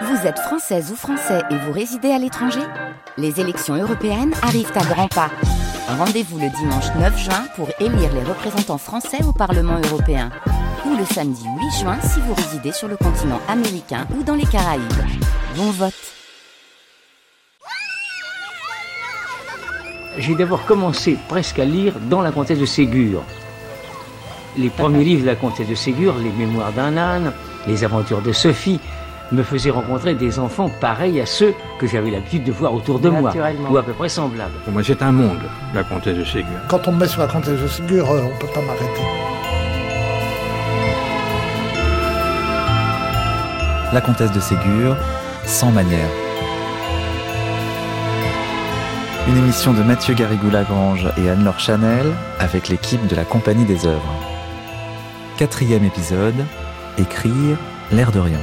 Vous êtes française ou français et vous résidez à l'étranger Les élections européennes arrivent à grands pas. Rendez-vous le dimanche 9 juin pour élire les représentants français au Parlement européen. Ou le samedi 8 juin si vous résidez sur le continent américain ou dans les Caraïbes. Bon vote J'ai d'abord commencé presque à lire dans la comtesse de Ségur. Les premiers livres de la comtesse de Ségur, les mémoires d'un âne, les aventures de Sophie, me faisait rencontrer des enfants pareils à ceux que j'avais l'habitude de voir autour de moi, ou à peu près semblables. Pour moi, c'est un monde, la comtesse de Ségur. Quand on me met sur la comtesse de Ségur, euh, on ne peut pas m'arrêter. La comtesse de Ségur, sans manière. Une émission de Mathieu Garrigou-Lagrange et Anne-Laure Chanel avec l'équipe de la Compagnie des œuvres. Quatrième épisode, écrire l'air de rien.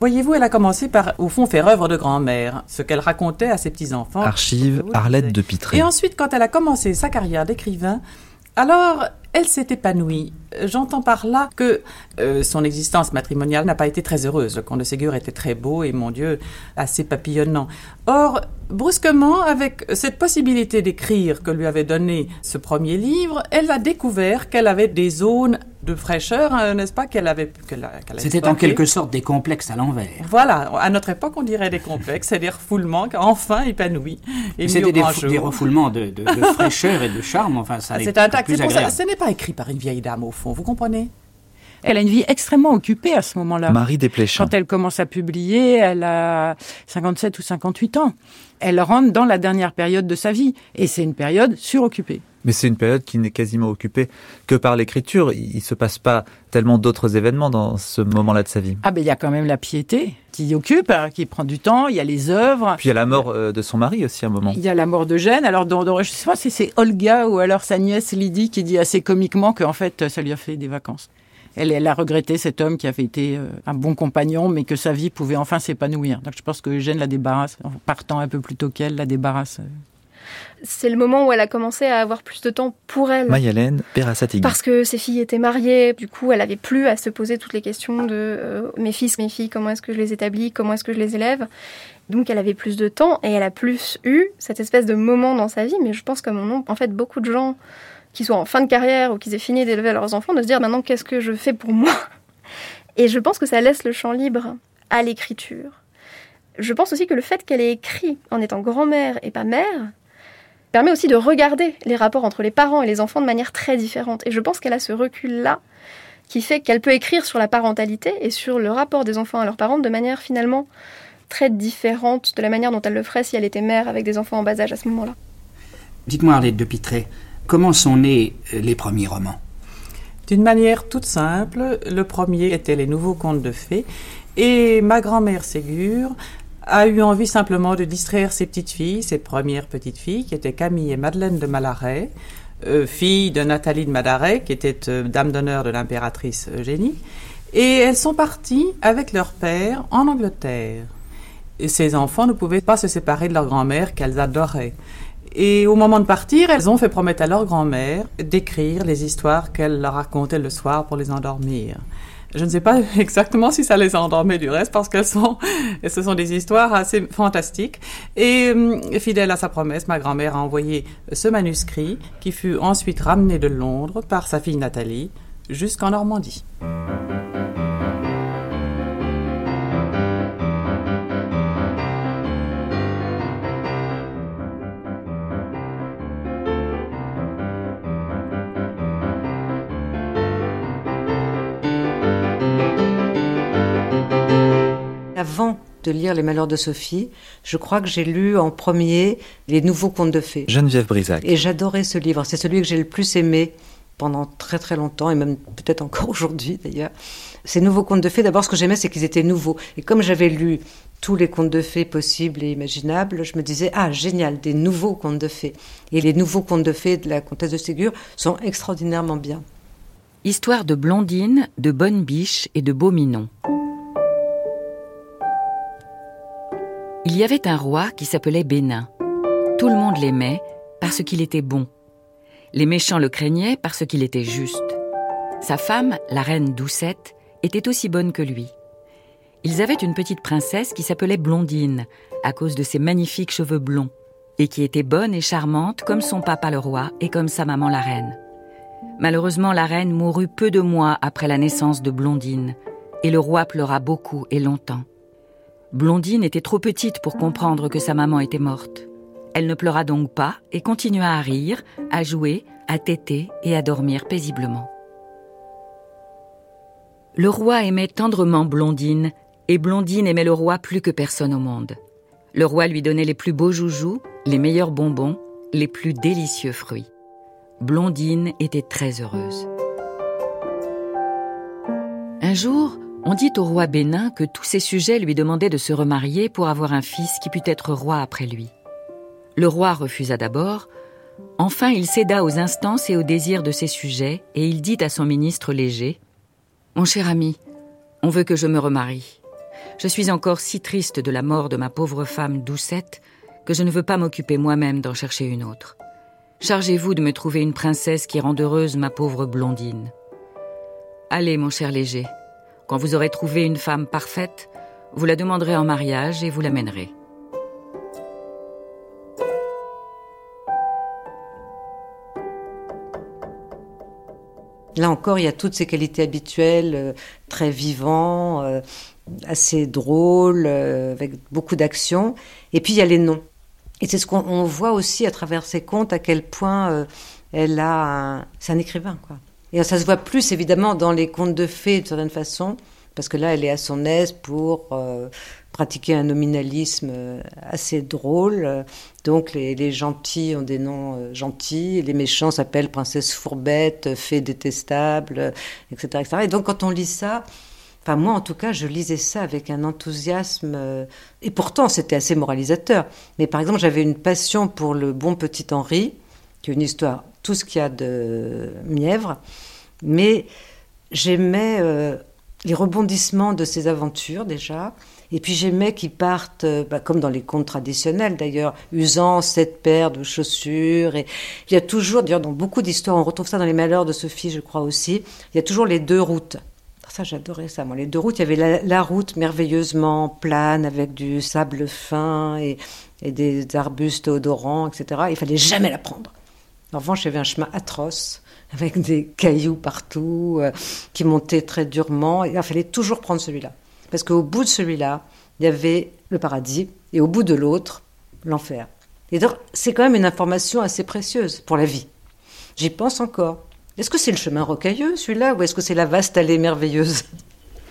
Voyez-vous, elle a commencé par, au fond, faire œuvre de grand-mère, ce qu'elle racontait à ses petits-enfants. Archive Arlette de Pitré. Et ensuite, quand elle a commencé sa carrière d'écrivain, alors elle s'est épanouie. J'entends par là que euh, son existence matrimoniale n'a pas été très heureuse. Le comte de Ségur était très beau et, mon Dieu, assez papillonnant. Or, brusquement, avec cette possibilité d'écrire que lui avait donné ce premier livre, elle a découvert qu'elle avait des zones de fraîcheur, hein, n'est-ce pas, qu'elle avait. qu'elle avait C'était en quelque sorte des complexes à l'envers. Voilà, à notre époque, on dirait des complexes, c'est des refoulements enfin épanouis. C'était des, des refoulements de, de- de fraîcheur et de charme. Enfin, ça Ah, C'est un pas tac, plus c'est pour ça. agréable. Ce n'est pas écrit par une vieille dame, au fond, vous comprenez? Elle a une vie extrêmement occupée à ce moment-là. Marie Desplechin. Quand elle commence à publier, elle a 57 ou 58 ans. Elle rentre dans la dernière période de sa vie. Et c'est une période suroccupée. Mais c'est une période qui n'est quasiment occupée que par l'écriture. Il ne se passe pas tellement d'autres événements dans ce moment-là de sa vie. Ah ben il y a quand même la piété qui occupe, hein, qui prend du temps. Il y a les œuvres. Puis il y a la mort euh, de son mari aussi à un moment. Il y a la mort de Gênes. Alors, dans, dans- je sais pas si c'est Olga ou alors sa nièce Lydie qui dit assez comiquement qu'en fait, ça lui a fait des vacances. Elle, elle a regretté cet homme qui avait été euh, un bon compagnon, mais que sa vie pouvait enfin s'épanouir. Donc, je pense que Eugène la débarrasse, en partant un peu plus tôt qu'elle, la débarrasse. euh. C'est le moment où elle a commencé à avoir plus de temps pour elle. Mayalène Perassatigui. Parce que ses filles étaient mariées, du coup, elle avait plus à se poser toutes les questions de euh, mes fils, mes filles, comment est-ce que je les établis, comment est-ce que je les élève. Donc, elle avait plus de temps et elle a plus eu cette espèce de moment dans sa vie. Mais je pense, comme on en fait beaucoup de gens qui soient en fin de carrière ou qui aient fini d'élever leurs enfants, de se dire maintenant qu'est-ce que je fais pour moi. Et je pense que ça laisse le champ libre à l'écriture. Je pense aussi que le fait qu'elle ait écrit en étant grand-mère et pas mère permet aussi de regarder les rapports entre les parents et les enfants de manière très différente. Et je pense qu'elle a ce recul-là qui fait qu'elle peut écrire sur la parentalité et sur le rapport des enfants à leurs parents de manière finalement très différente de la manière dont elle le ferait si elle était mère avec des enfants en bas âge à ce moment-là. Dites-moi, Arlette de Pitré, comment sont nés euh, les premiers romans D'une manière toute simple, le premier était les nouveaux contes de fées, et ma grand-mère Ségur a eu envie simplement de distraire ses petites filles, ses premières petites filles, qui étaient Camille et Madeleine de Malaret, euh, fille de Nathalie de Madaret, qui était euh, dame d'honneur de l'impératrice Eugénie, et elles sont parties avec leur père en Angleterre. Et ces enfants ne pouvaient pas se séparer de leur grand-mère qu'elles adoraient. Et au moment de partir, elles ont fait promettre à leur grand-mère d'écrire les histoires qu'elle leur racontait le soir pour les endormir. Je ne sais pas exactement si ça les a endormies du reste parce qu'elles sont, ce sont des histoires assez fantastiques. Et hum, fidèle à sa promesse, ma grand-mère a envoyé ce manuscrit qui fut ensuite ramené de Londres par sa fille Nathalie jusqu'en Normandie. De lire Les Malheurs de Sophie, je crois que j'ai lu en premier Les Nouveaux Contes de Fées. Geneviève Brisac. Et j'adorais ce livre. C'est celui que j'ai le plus aimé pendant très très longtemps, et même peut-être encore aujourd'hui d'ailleurs. Ces nouveaux contes de fées, d'abord ce que j'aimais, c'est qu'ils étaient nouveaux. Et comme j'avais lu tous les contes de fées possibles et imaginables, je me disais, ah génial, des nouveaux contes de fées. Et les nouveaux contes de fées de la comtesse de Ségur sont extraordinairement bien. Histoire de Blondine, de Bonne Biche et de Beauminon. Il y avait un roi qui s'appelait Bénin. Tout le monde l'aimait parce qu'il était bon. Les méchants le craignaient parce qu'il était juste. Sa femme, la reine Doucette, était aussi bonne que lui. Ils avaient une petite princesse qui s'appelait Blondine, à cause de ses magnifiques cheveux blonds, et qui était bonne et charmante comme son papa le roi et comme sa maman la reine. Malheureusement, la reine mourut peu de mois après la naissance de Blondine, et le roi pleura beaucoup et longtemps. Blondine était trop petite pour comprendre que sa maman était morte. Elle ne pleura donc pas et continua à rire, à jouer, à téter et à dormir paisiblement. Le roi aimait tendrement Blondine, et Blondine aimait le roi plus que personne au monde. Le roi lui donnait les plus beaux joujoux, les meilleurs bonbons, les plus délicieux fruits. Blondine était très heureuse. Un jour, on dit au roi Bénin que tous ses sujets lui demandaient de se remarier pour avoir un fils qui pût être roi après lui. Le roi refusa d'abord, enfin il céda aux instances et aux désirs de ses sujets, et il dit à son ministre léger Mon cher ami, on veut que je me remarie. Je suis encore si triste de la mort de ma pauvre femme Doucette que je ne veux pas m'occuper moi-même d'en chercher une autre. Chargez-vous de me trouver une princesse qui rende heureuse ma pauvre blondine. Allez, mon cher léger, quand vous aurez trouvé une femme parfaite, vous la demanderez en mariage et vous l'amènerez. Là encore, il y a toutes ces qualités habituelles, euh, très vivants, euh, assez drôle, euh, avec beaucoup d'action. Et puis il y a les noms. Et c'est ce qu'on voit aussi à travers ses contes, à quel point elle a. C'est un écrivain, quoi. Et ça se voit plus évidemment dans les contes de fées, d'une certaine façon, parce que là, elle est à son aise pour euh, pratiquer un nominalisme assez drôle. Donc les, les gentils ont des noms gentils, les méchants s'appellent princesse fourbette, fée détestable, etc., etc. Et donc quand on lit ça, Enfin, moi, en tout cas, je lisais ça avec un enthousiasme. euh, Et pourtant, c'était assez moralisateur. Mais par exemple, j'avais une passion pour le bon petit Henri, qui est une histoire, tout ce qu'il y a de mièvre. Mais j'aimais euh, les rebondissements de ses aventures, déjà. Et puis j'aimais qu'ils partent, euh, bah, comme dans les contes traditionnels d'ailleurs, usant sept paires de chaussures. Et il y a toujours, d'ailleurs, dans beaucoup d'histoires, on retrouve ça dans les Malheurs de Sophie, je crois aussi, il y a toujours les deux routes. Ça, j'adorais ça. Moi, les deux routes, il y avait la, la route merveilleusement plane avec du sable fin et, et des arbustes odorants, etc. Il fallait jamais la prendre. En revanche, il y avait un chemin atroce avec des cailloux partout euh, qui montaient très durement. Et il fallait toujours prendre celui-là. Parce qu'au bout de celui-là, il y avait le paradis et au bout de l'autre, l'enfer. Et donc, c'est quand même une information assez précieuse pour la vie. J'y pense encore. Est-ce que c'est le chemin rocailleux, celui-là, ou est-ce que c'est la vaste allée merveilleuse?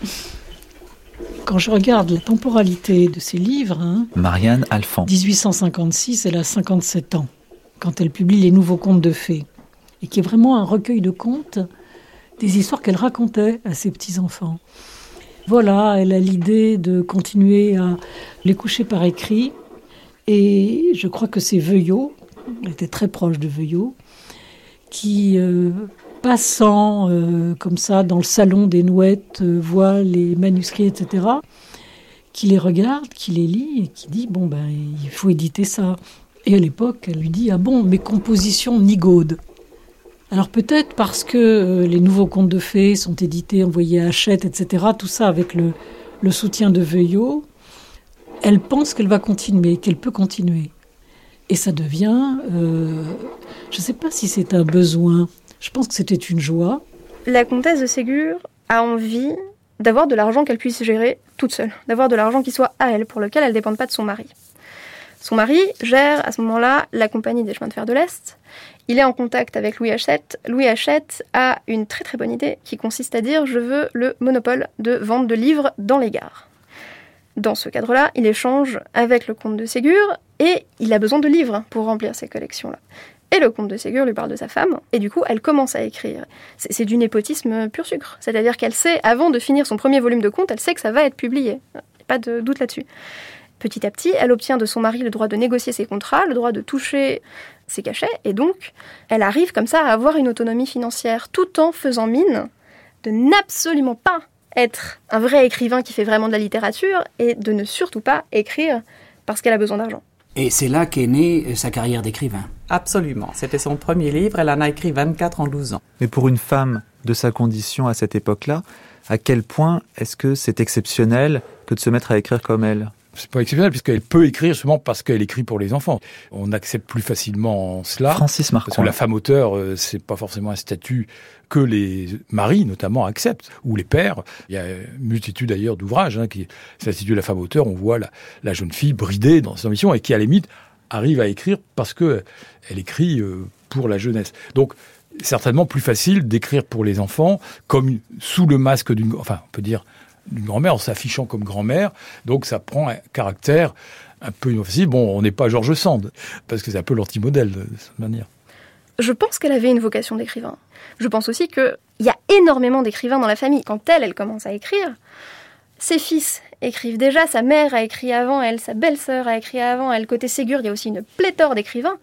Quand je regarde la temporalité de ces livres, hein, Marianne Alphand. 1856, elle a 57 ans, quand elle publie Les Nouveaux Contes de Fées, et qui est vraiment un recueil de contes, des histoires qu'elle racontait à ses petits-enfants. Voilà, elle a l'idée de continuer à les coucher par écrit, et je crois que c'est Veuillot, elle était très proche de Veuillot, qui, euh, passant euh, comme ça dans le salon des Nouettes, euh, voit les manuscrits, etc., qui les regarde, qui les lit et qui dit bon ben il faut éditer ça. Et à l'époque, elle lui dit ah bon mes compositions nigaudes. Alors peut-être parce que euh, les nouveaux contes de fées sont édités, envoyés à Hachette, etc. Tout ça avec le, soutien de Veuillot, elle pense qu'elle va continuer, qu'elle peut continuer. Et ça devient, euh, je ne sais pas si c'est un besoin. Je pense que c'était une joie. La comtesse de Ségur a envie d'avoir de l'argent qu'elle puisse gérer toute seule, d'avoir de l'argent qui soit à elle, pour lequel elle ne dépende pas de son mari. Son mari gère à ce moment-là la compagnie des chemins de fer de l'Est. Il est en contact avec Louis Hachette. Louis Hachette a une très très bonne idée qui consiste à dire je veux le monopole de vente de livres dans les gares. Dans ce cadre-là, il échange avec le comte de Ségur et il a besoin de livres pour remplir ces collections-là. Et le comte de Ségur lui parle de sa femme, et du coup, elle commence à écrire. C'est c'est du népotisme pur sucre. C'est-à-dire qu'elle sait, avant de finir son premier volume de contes, elle sait que ça va être publié. Pas de doute là-dessus. Petit à petit, elle obtient de son mari le droit de négocier ses contrats, le droit de toucher ses cachets, et donc, elle arrive comme ça à avoir une autonomie financière, tout en faisant mine de n'absolument pas être un vrai écrivain qui fait vraiment de la littérature, et de ne surtout pas écrire parce qu'elle a besoin d'argent. Et c'est là qu'est née euh, sa carrière d'écrivain. Absolument. C'était son premier livre. Elle en a écrit 24 en 12 ans. Mais pour une femme de sa condition à cette époque-là, à quel point est-ce que c'est exceptionnel que de se mettre à écrire comme elle? C'est pas exceptionnel puisqu'elle peut écrire seulement parce qu'elle écrit pour les enfants. On accepte plus facilement cela. Francis Marcon. Parce que la femme auteur, euh, c'est pas forcément un statut que les maris notamment acceptent ou les pères. Il y a une multitude d'ailleurs d'ouvrages hein, qui s'intitulent La femme auteur. On voit la, jeune fille bridée dans son mission et qui à la limite arrive à écrire parce que elle écrit euh, pour la jeunesse. Donc certainement plus facile d'écrire pour les enfants comme sous le masque d'une, enfin on peut dire d'une grand-mère en s'affichant comme grand-mère. Donc ça prend un caractère un peu inoffensif. Bon, on n'est pas Georges Sand, parce que c'est un peu l'anti-modèle de cette manière. Je pense qu'elle avait une vocation d'écrivain. Je pense aussi qu'il y a énormément d'écrivains dans la famille. Quand elle, elle commence à écrire, ses fils écrivent déjà, sa mère a écrit avant elle, sa belle-sœur a écrit avant elle. Côté Ségur, il y a aussi une pléthore d'écrivains.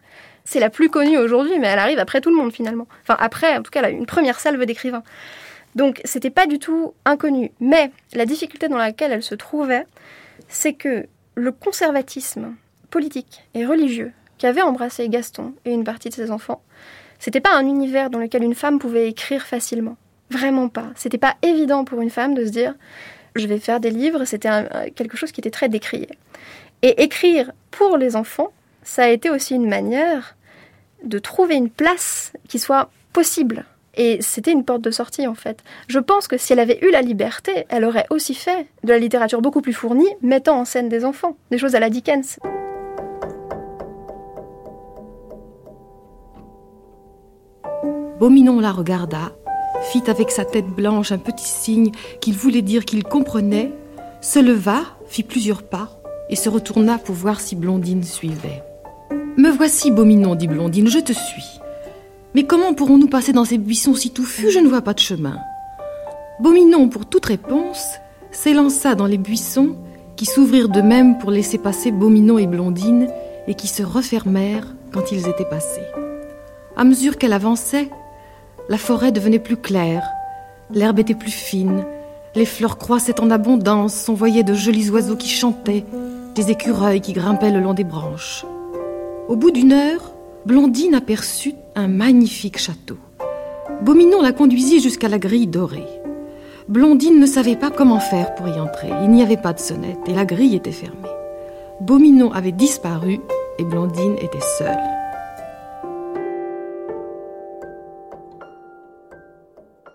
C'est la plus connue aujourd'hui, mais elle arrive après tout le monde finalement. Enfin, après, en tout cas, elle a une première salve d'écrivains. Donc c'était pas du tout inconnu. Mais la difficulté dans laquelle elle se trouvait, c'est que le conservatisme politique et religieux qu'avait embrassé Gaston et une partie de ses enfants, c'était pas un univers dans lequel une femme pouvait écrire facilement. Vraiment pas. C'était pas évident pour une femme de se dire je vais faire des livres, c'était quelque chose qui était très décrié. Et écrire pour les enfants, ça a été aussi une manière de trouver une place qui soit possible et c'était une porte de sortie en fait. Je pense que si elle avait eu la liberté, elle aurait aussi fait de la littérature beaucoup plus fournie, mettant en scène des enfants, des choses à la Dickens. Beauminon la regarda, fit avec sa tête blanche un petit signe qu'il voulait dire qu'il comprenait, se leva, fit plusieurs pas et se retourna pour voir si Blondine suivait. Me voici, Beauminon, dit Blondine, je te suis. Mais comment pourrons-nous passer dans ces buissons si touffus? Je ne vois pas de chemin. Beauminon, pour toute réponse, s'élança dans les buissons qui s'ouvrirent de même pour laisser passer Beauminon et Blondine et qui se refermèrent quand ils étaient passés. À mesure qu'elle avançait, la forêt devenait plus claire, l'herbe était plus fine, les fleurs croissaient en abondance, on voyait de jolis oiseaux qui chantaient, des écureuils qui grimpaient le long des branches. Au bout d'une heure, Blondine aperçut un magnifique château. Beauminon la conduisit jusqu'à la grille dorée. Blondine ne savait pas comment faire pour y entrer. Il n'y avait pas de sonnette et la grille était fermée. Beauminon avait disparu et Blondine était seule.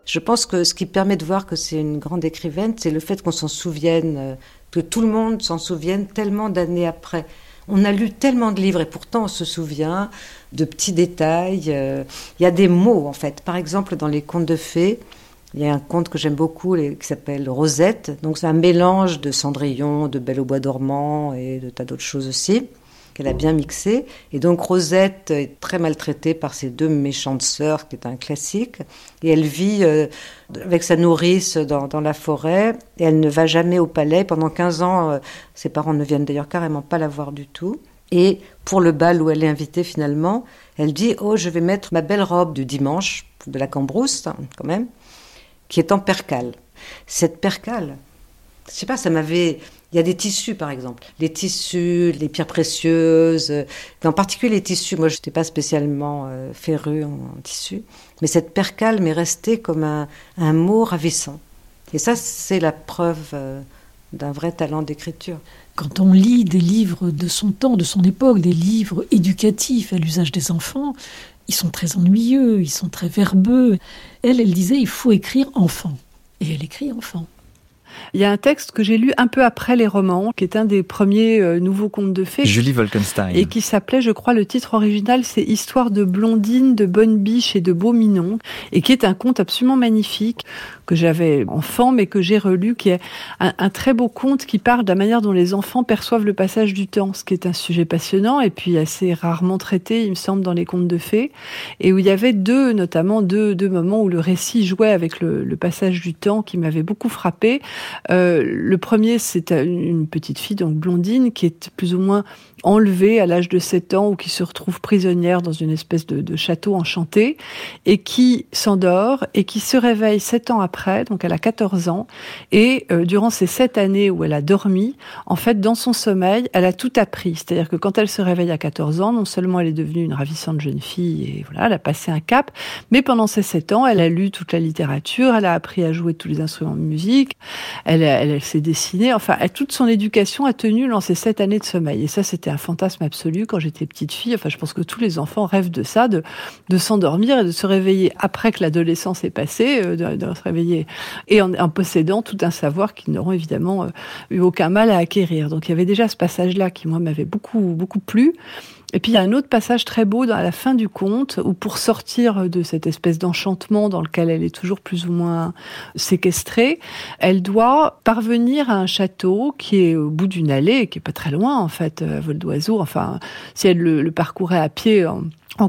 Je pense que ce qui permet de voir que c'est une grande écrivaine, c'est le fait qu'on s'en souvienne, euh, que tout le monde s'en souvienne tellement d'années après. On a lu tellement de livres et pourtant on se souvient de petits détails. Euh, il y a des mots en fait. Par exemple, dans les contes de fées, il y a un conte que j'aime beaucoup qui s'appelle Rosette. Donc c'est un mélange de Cendrillon, de Belle au bois dormant et de tas d'autres choses aussi qu'elle a bien mixé. Et donc Rosette est très maltraitée par ses deux méchantes sœurs, qui est un classique. Et elle vit euh, avec sa nourrice dans, la forêt. Et elle ne va jamais au palais. Pendant 15 ans, euh, ses parents ne viennent d'ailleurs carrément pas la voir du tout. Et pour le bal où elle est invitée finalement, elle dit Oh, je vais mettre ma belle robe du dimanche, de la cambrousse, quand même, qui est en percale. Cette percale, je sais pas, ça m'avait il y a des tissus, par exemple. Les tissus, les pierres précieuses, en particulier les tissus. Moi, je n'étais pas spécialement euh, férue en, tissu. Mais cette percale m'est restée comme un, mot ravissant. Et ça, c'est la preuve euh, d'un vrai talent d'écriture. Quand on lit des livres de son temps, de son époque, des livres éducatifs à l'usage des enfants, ils sont très ennuyeux, ils sont très verbeux. Elle, elle disait, il faut écrire enfant. Et elle écrit enfant. Il y a un texte que j'ai lu un peu après les romans, qui est un des premiers euh, nouveaux contes de fées. Julie Wolkenstein. Et qui s'appelait, je crois, le titre original, c'est Histoire de Blondine, de Bonne Biche et de Beauminon, et qui est un conte absolument magnifique que j'avais enfant, mais que j'ai relu, qui est un, très beau conte qui parle de la manière dont les enfants perçoivent le passage du temps, ce qui est un sujet passionnant et puis assez rarement traité, il me semble, dans les contes de fées, et où il y avait deux, notamment deux, deux moments où le récit jouait avec le, passage du temps qui m'avait beaucoup frappé. Euh, le premier, c'est une petite fille, donc blondine, qui est plus ou moins enlevée à l'âge de 7 ans ou qui se retrouve prisonnière dans une espèce de, de château enchanté et qui s'endort et qui se réveille sept ans après donc elle a 14 ans, et euh, durant ces sept années où elle a dormi, en fait, dans son sommeil, elle a tout appris. C'est-à-dire que quand elle se réveille à 14 ans, non seulement elle est devenue une ravissante jeune fille, et voilà, elle a passé un cap, mais pendant ces sept ans, elle a lu toute la littérature, elle a appris à jouer tous les instruments de musique, elle, elle, s'est dessinée, enfin, toute son éducation a tenu dans ces sept années de sommeil. Et ça, c'était un fantasme absolu quand j'étais petite fille. Enfin, je pense que tous les enfants rêvent de ça, de, de s'endormir et de se réveiller après que l'adolescence est passée, euh, de, se réveiller et en, possédant tout un savoir qu'ils n'auront évidemment euh, eu aucun mal à acquérir. Donc il y avait déjà ce passage-là qui moi m'avait beaucoup beaucoup plu. Et puis il y a un autre passage très beau à la fin du conte où pour sortir de cette espèce d'enchantement dans lequel elle est toujours plus ou moins séquestrée, elle doit parvenir à un château qui est au bout d'une allée, qui est pas très loin en fait, à vol d'oiseau. Enfin, si elle le, parcourait à pied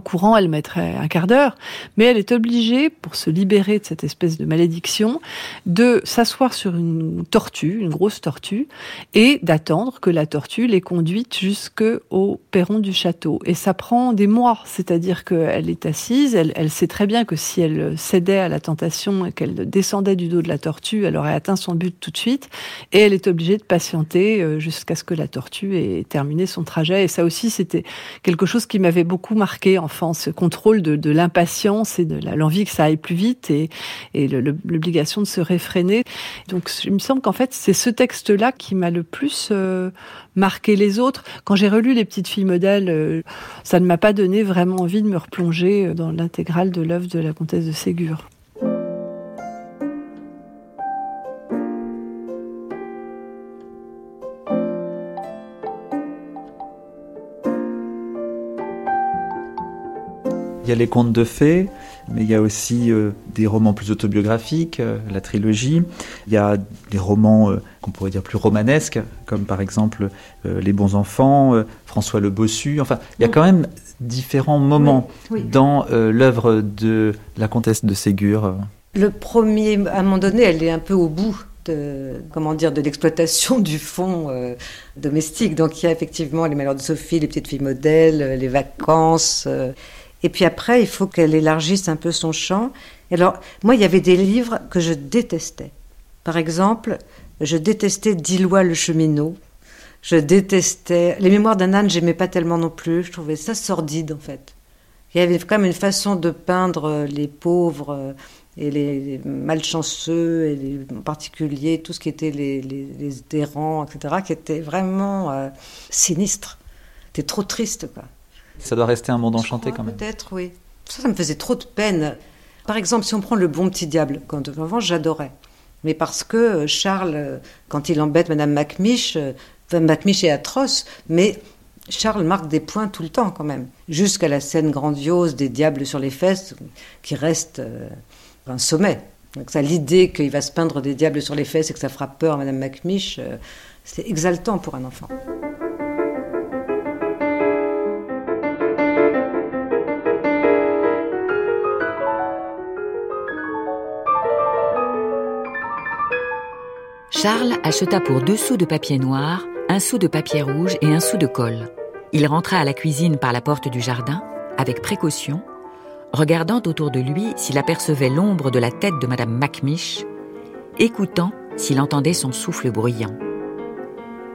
courant, elle mettrait un quart d'heure, mais elle est obligée, pour se libérer de cette espèce de malédiction, de s'asseoir sur une tortue, une grosse tortue, et d'attendre que la tortue l'ait conduite jusqu'au perron du château. Et ça prend des mois, c'est-à-dire qu'elle est assise, elle, elle, sait très bien que si elle cédait à la tentation et qu'elle descendait du dos de la tortue, elle aurait atteint son but tout de suite, et elle est obligée de patienter euh, jusqu'à ce que la tortue ait terminé son trajet. Et ça aussi, c'était quelque chose qui m'avait beaucoup marqué enfin ce contrôle de, l'impatience et de l'envie que ça aille plus vite et, l'obligation de se réfréner. Donc il me semble qu'en fait c'est ce texte-là qui m'a le plus euh, marqué les autres. Quand j'ai relu Les Petites Filles modèles, euh, ça ne m'a pas donné vraiment envie de me replonger euh, dans l'intégrale de l'œuvre de la comtesse de Ségur. Il y a les contes de fées, mais il y a aussi euh, des romans plus autobiographiques, euh, la trilogie. Il y a des romans euh, qu'on pourrait dire plus romanesques, comme par exemple Les bons enfants, François le Bossu. Enfin, il y a quand même différents moments dans l'œuvre de la comtesse de Ségur. Le premier, à un moment donné, elle est un peu au bout de, comment dire, de l'exploitation du fond domestique. Donc il y a effectivement les malheurs de Sophie, les petites filles modèles, les vacances. Et puis après, il faut qu'elle élargisse un peu son champ. alors, moi, il y avait des livres que je détestais. Par exemple, je détestais Dilois le cheminot. Je détestais. Les mémoires d'un âne, j'aimais pas tellement non plus. Je trouvais ça sordide, en fait. Il y avait quand même une façon de peindre les pauvres et les malchanceux, et les, en particulier tout ce qui était les, les, etc., qui était vraiment euh, sinistre. C'était trop triste, quoi. Ça doit rester un monde enchanté quand même. Peut-être, oui. Ça, ça me faisait trop de peine. Par exemple, si on prend le bon petit diable, quand avant j'adorais. Mais parce que euh, Charles, euh, quand il embête Madame Macmiche, euh, Macmiche est atroce, mais Charles marque des points tout le temps quand même. Jusqu'à la scène grandiose des diables sur les fesses, qui reste un sommet. Donc ça, l'idée qu'il va se peindre des diables sur les fesses et que ça fera peur à Madame Macmiche, c'est exaltant pour un enfant. Charles acheta pour deux sous de papier noir, un sou de papier rouge et un sou de colle. Il rentra à la cuisine par la porte du jardin, avec précaution, regardant autour de lui s'il apercevait l'ombre de la tête de Madame Macmiche, écoutant s'il entendait son souffle bruyant.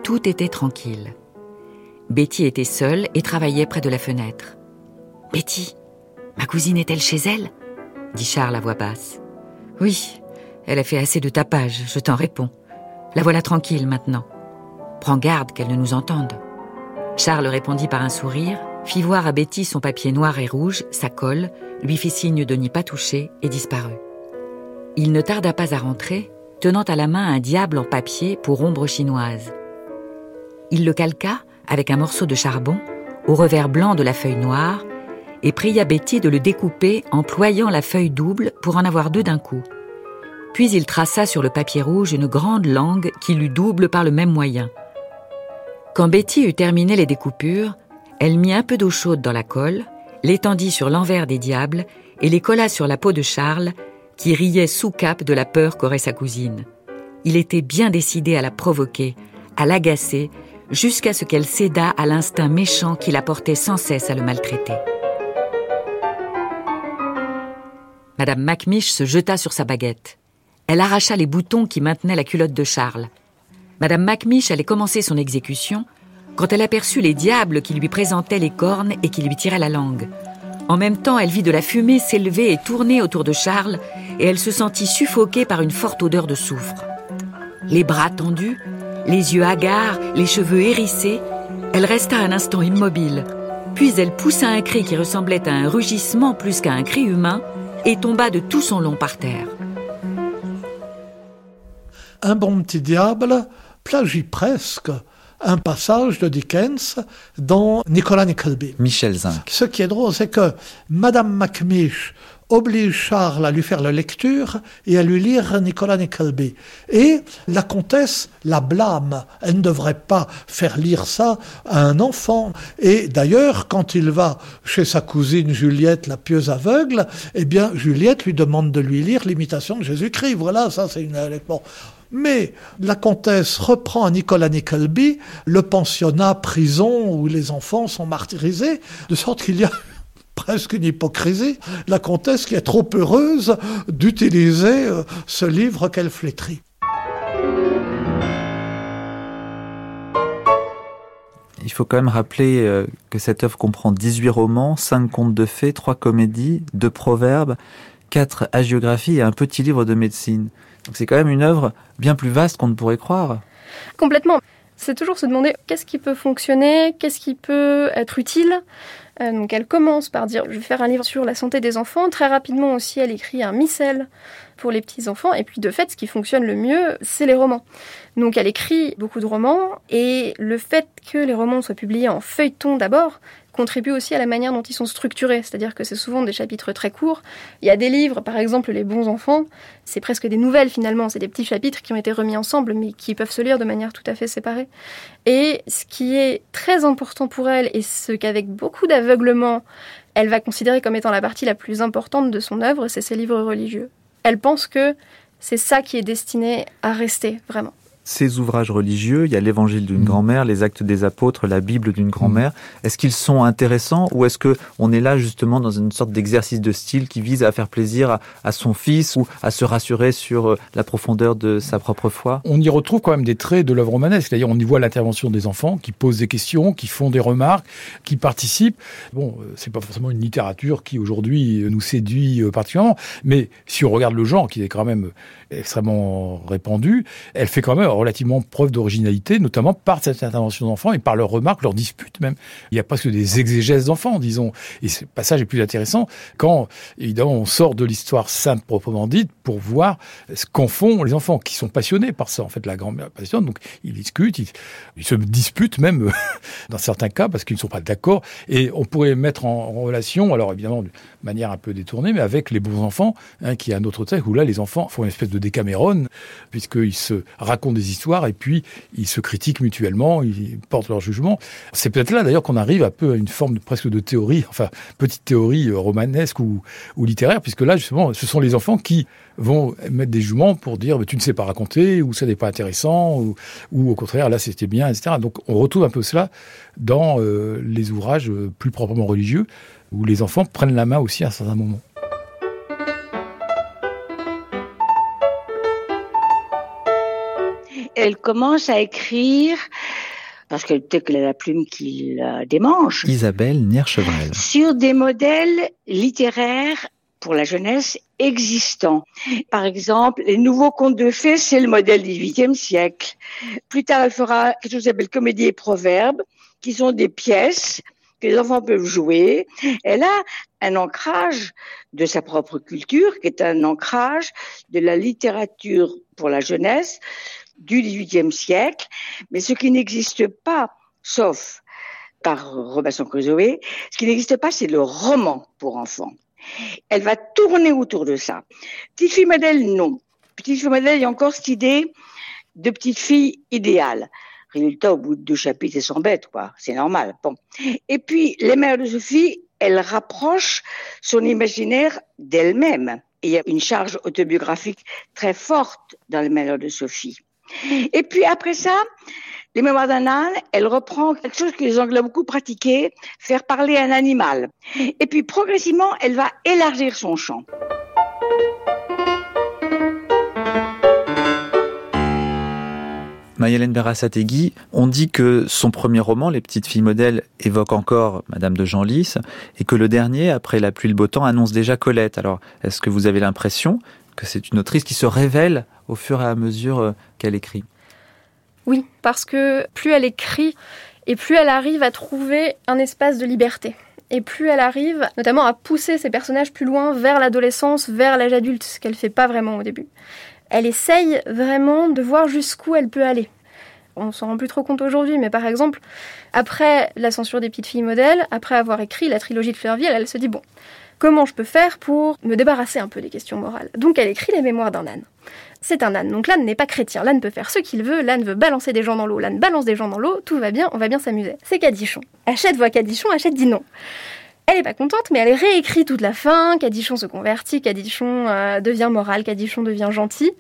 Tout était tranquille. Betty était seule et travaillait près de la fenêtre. Betty, ma cousine est-elle chez elle? dit Charles à voix basse. Oui, elle a fait assez de tapage, je t'en réponds. La voilà tranquille maintenant. Prends garde qu'elle ne nous entende. Charles répondit par un sourire, fit voir à Betty son papier noir et rouge, sa colle, lui fit signe de n'y pas toucher et disparut. Il ne tarda pas à rentrer, tenant à la main un diable en papier pour ombre chinoise. Il le calqua avec un morceau de charbon au revers blanc de la feuille noire et pria Betty de le découper en ployant la feuille double pour en avoir deux d'un coup. Puis il traça sur le papier rouge une grande langue qui lui double par le même moyen. Quand Betty eut terminé les découpures, elle mit un peu d'eau chaude dans la colle, l'étendit sur l'envers des diables et les colla sur la peau de Charles, qui riait sous cap de la peur qu'aurait sa cousine. Il était bien décidé à la provoquer, à l'agacer, jusqu'à ce qu'elle cédât à l'instinct méchant qui la portait sans cesse à le maltraiter. Madame Macmiche se jeta sur sa baguette. Elle arracha les boutons qui maintenaient la culotte de Charles. Madame Macmiche allait commencer son exécution quand elle aperçut les diables qui lui présentaient les cornes et qui lui tiraient la langue. En même temps, elle vit de la fumée s'élever et tourner autour de Charles, et elle se sentit suffoquée par une forte odeur de soufre. Les bras tendus, les yeux hagards, les cheveux hérissés, elle resta un instant immobile, puis elle poussa un cri qui ressemblait à un rugissement plus qu'à un cri humain, et tomba de tout son long par terre. Un bon petit diable plagie presque un passage de Dickens dans Nicolas Nickleby. Michel Zinc. Ce qui est drôle, c'est que Madame Macmish oblige Charles à lui faire la lecture et à lui lire Nicolas Nickleby. Et la comtesse la blâme. Elle ne devrait pas faire lire ça à un enfant. Et d'ailleurs, quand il va chez sa cousine Juliette, la pieuse aveugle, eh bien, Juliette lui demande de lui lire l'imitation de Jésus-Christ. Voilà, ça, c'est une... Bon. Mais la comtesse reprend à Nicolas Nickleby le pensionnat prison où les enfants sont martyrisés, de sorte qu'il y a presque une hypocrisie, la comtesse qui est trop heureuse d'utiliser euh, ce livre qu'elle flétrit. Il faut quand même rappeler euh, que cette œuvre comprend 18 romans, 5 contes de fées, 3 comédies, 2 proverbes, 4 hagiographies et un petit livre de médecine. Donc c'est quand même une œuvre bien plus vaste qu'on ne pourrait croire. Complètement. C'est toujours se demander qu'est-ce qui peut fonctionner, qu'est-ce qui peut être utile. Euh, donc elle commence par dire je vais faire un livre sur la santé des enfants. Très rapidement aussi, elle écrit un missel pour les petits enfants. Et puis de fait, ce qui fonctionne le mieux, c'est les romans. Donc elle écrit beaucoup de romans et le fait que les romans soient publiés en feuilleton d'abord, contribue aussi à la manière dont ils sont structurés, c'est-à-dire que c'est souvent des chapitres très courts. Il y a des livres, par exemple Les bons enfants, c'est presque des nouvelles finalement, c'est des petits chapitres qui ont été remis ensemble mais qui peuvent se lire de manière tout à fait séparée. Et ce qui est très important pour elle et ce qu'avec beaucoup d'aveuglement, elle va considérer comme étant la partie la plus importante de son œuvre, c'est ses livres religieux. Elle pense que c'est ça qui est destiné à rester vraiment ces ouvrages religieux, il y a l'évangile d'une mm. grand-mère, les actes des apôtres, la Bible d'une grand-mère. Mm. Est-ce qu'ils sont intéressants ou est-ce que on est là justement dans une sorte d'exercice de style qui vise à faire plaisir à, son fils ou à se rassurer sur euh, la profondeur de sa propre foi? On y retrouve quand même des traits de l'œuvre romanesque. C'est-à-dire on y voit l'intervention des enfants qui posent des questions, qui font des remarques, qui participent. Bon, euh, c'est pas forcément une littérature qui aujourd'hui nous séduit euh, particulièrement, mais si on regarde le genre qui est quand même extrêmement répandue, elle fait quand même relativement preuve d'originalité, notamment par cette intervention d'enfants et par leurs remarques, leurs disputes même. Il y a presque des exégèses d'enfants, disons. Et ce passage est plus intéressant quand, évidemment, on sort de l'histoire sainte proprement dite pour voir ce qu'en font les enfants, qui sont passionnés par ça. En fait, la grand-mère passionne, donc ils discutent, ils, se disputent même dans certains cas parce qu'ils ne sont pas d'accord. Et on pourrait mettre en, relation, alors évidemment de manière un peu détournée, mais avec les bons enfants, hein, qui est un autre texte où là, les enfants font une espèce de Décameron, puisqu'ils se racontent des histoires et puis ils se critiquent mutuellement, ils portent leur jugement. C'est peut-être là d'ailleurs qu'on arrive un peu à une forme presque de théorie, enfin petite théorie euh, romanesque ou, littéraire, puisque là justement ce sont les enfants qui vont mettre des jugements pour dire tu ne sais pas raconter ou ça n'est pas intéressant ou, au contraire là c'était bien, etc. Donc on retrouve un peu cela dans euh, les ouvrages euh, plus proprement religieux où les enfants prennent la main aussi à un certain moment. Elle commence à écrire parce que peut-être qu'elle a la plume qui la démange. Isabelle Nierchevrel. Sur des modèles littéraires pour la jeunesse existants. Par exemple, les nouveaux contes de fées, c'est le modèle du XVIIIe siècle. Plus tard, elle fera quelque chose qu'elle comédie et proverbes, qui sont des pièces que les enfants peuvent jouer. Elle a un ancrage de sa propre culture, qui est un ancrage de la littérature pour la jeunesse, du XVIIIe siècle, mais ce qui n'existe pas, sauf par Robinson Crusoe, ce qui n'existe pas, c'est le roman pour enfants. Elle va tourner autour de ça. Petite fille modèle, non. Petite fille modèle, il y a encore cette idée de petite fille idéale. Résultat, au bout de deux chapitres, elle s'embête, quoi. C'est normal. Bon. Et puis, les mères de Sophie, elles rapprochent son imaginaire d'elle-même. il y a une charge autobiographique très forte dans les mères de Sophie. Et puis après ça, les mémoires d'un âne, elle reprend quelque chose que les Anglais ont beaucoup pratiqué, faire parler un animal. Et puis progressivement, elle va élargir son champ. Mayalène Berasategui, on dit que son premier roman, Les petites filles modèles, évoque encore Madame de Genlis, et que le dernier, après La pluie le beau temps, annonce déjà Colette. Alors, est-ce que vous avez l'impression que c'est une autrice qui se révèle au fur et à mesure euh, qu'elle écrit Oui, parce que plus elle écrit et plus elle arrive à trouver un espace de liberté. Et plus elle arrive notamment à pousser ses personnages plus loin vers l'adolescence, vers l'âge adulte, ce qu'elle fait pas vraiment au début. Elle essaye vraiment de voir jusqu'où elle peut aller. On s'en rend plus trop compte aujourd'hui, mais par exemple, après la censure des petites filles modèles, après avoir écrit la trilogie de Fleurville, elle se dit bon, comment je peux faire pour me débarrasser un peu des questions morales Donc elle écrit les mémoires d'un âne. C'est un âne, donc l'âne n'est pas chrétien, l'âne peut faire ce qu'il veut, l'âne veut balancer des gens dans l'eau, l'âne balance des gens dans l'eau, tout va bien, on va bien s'amuser. C'est Cadichon. Achète voit Cadichon, achète dit non. Elle est pas contente, mais elle réécrit toute la fin. Cadichon se convertit, Cadichon euh, devient moral, Cadichon devient gentil.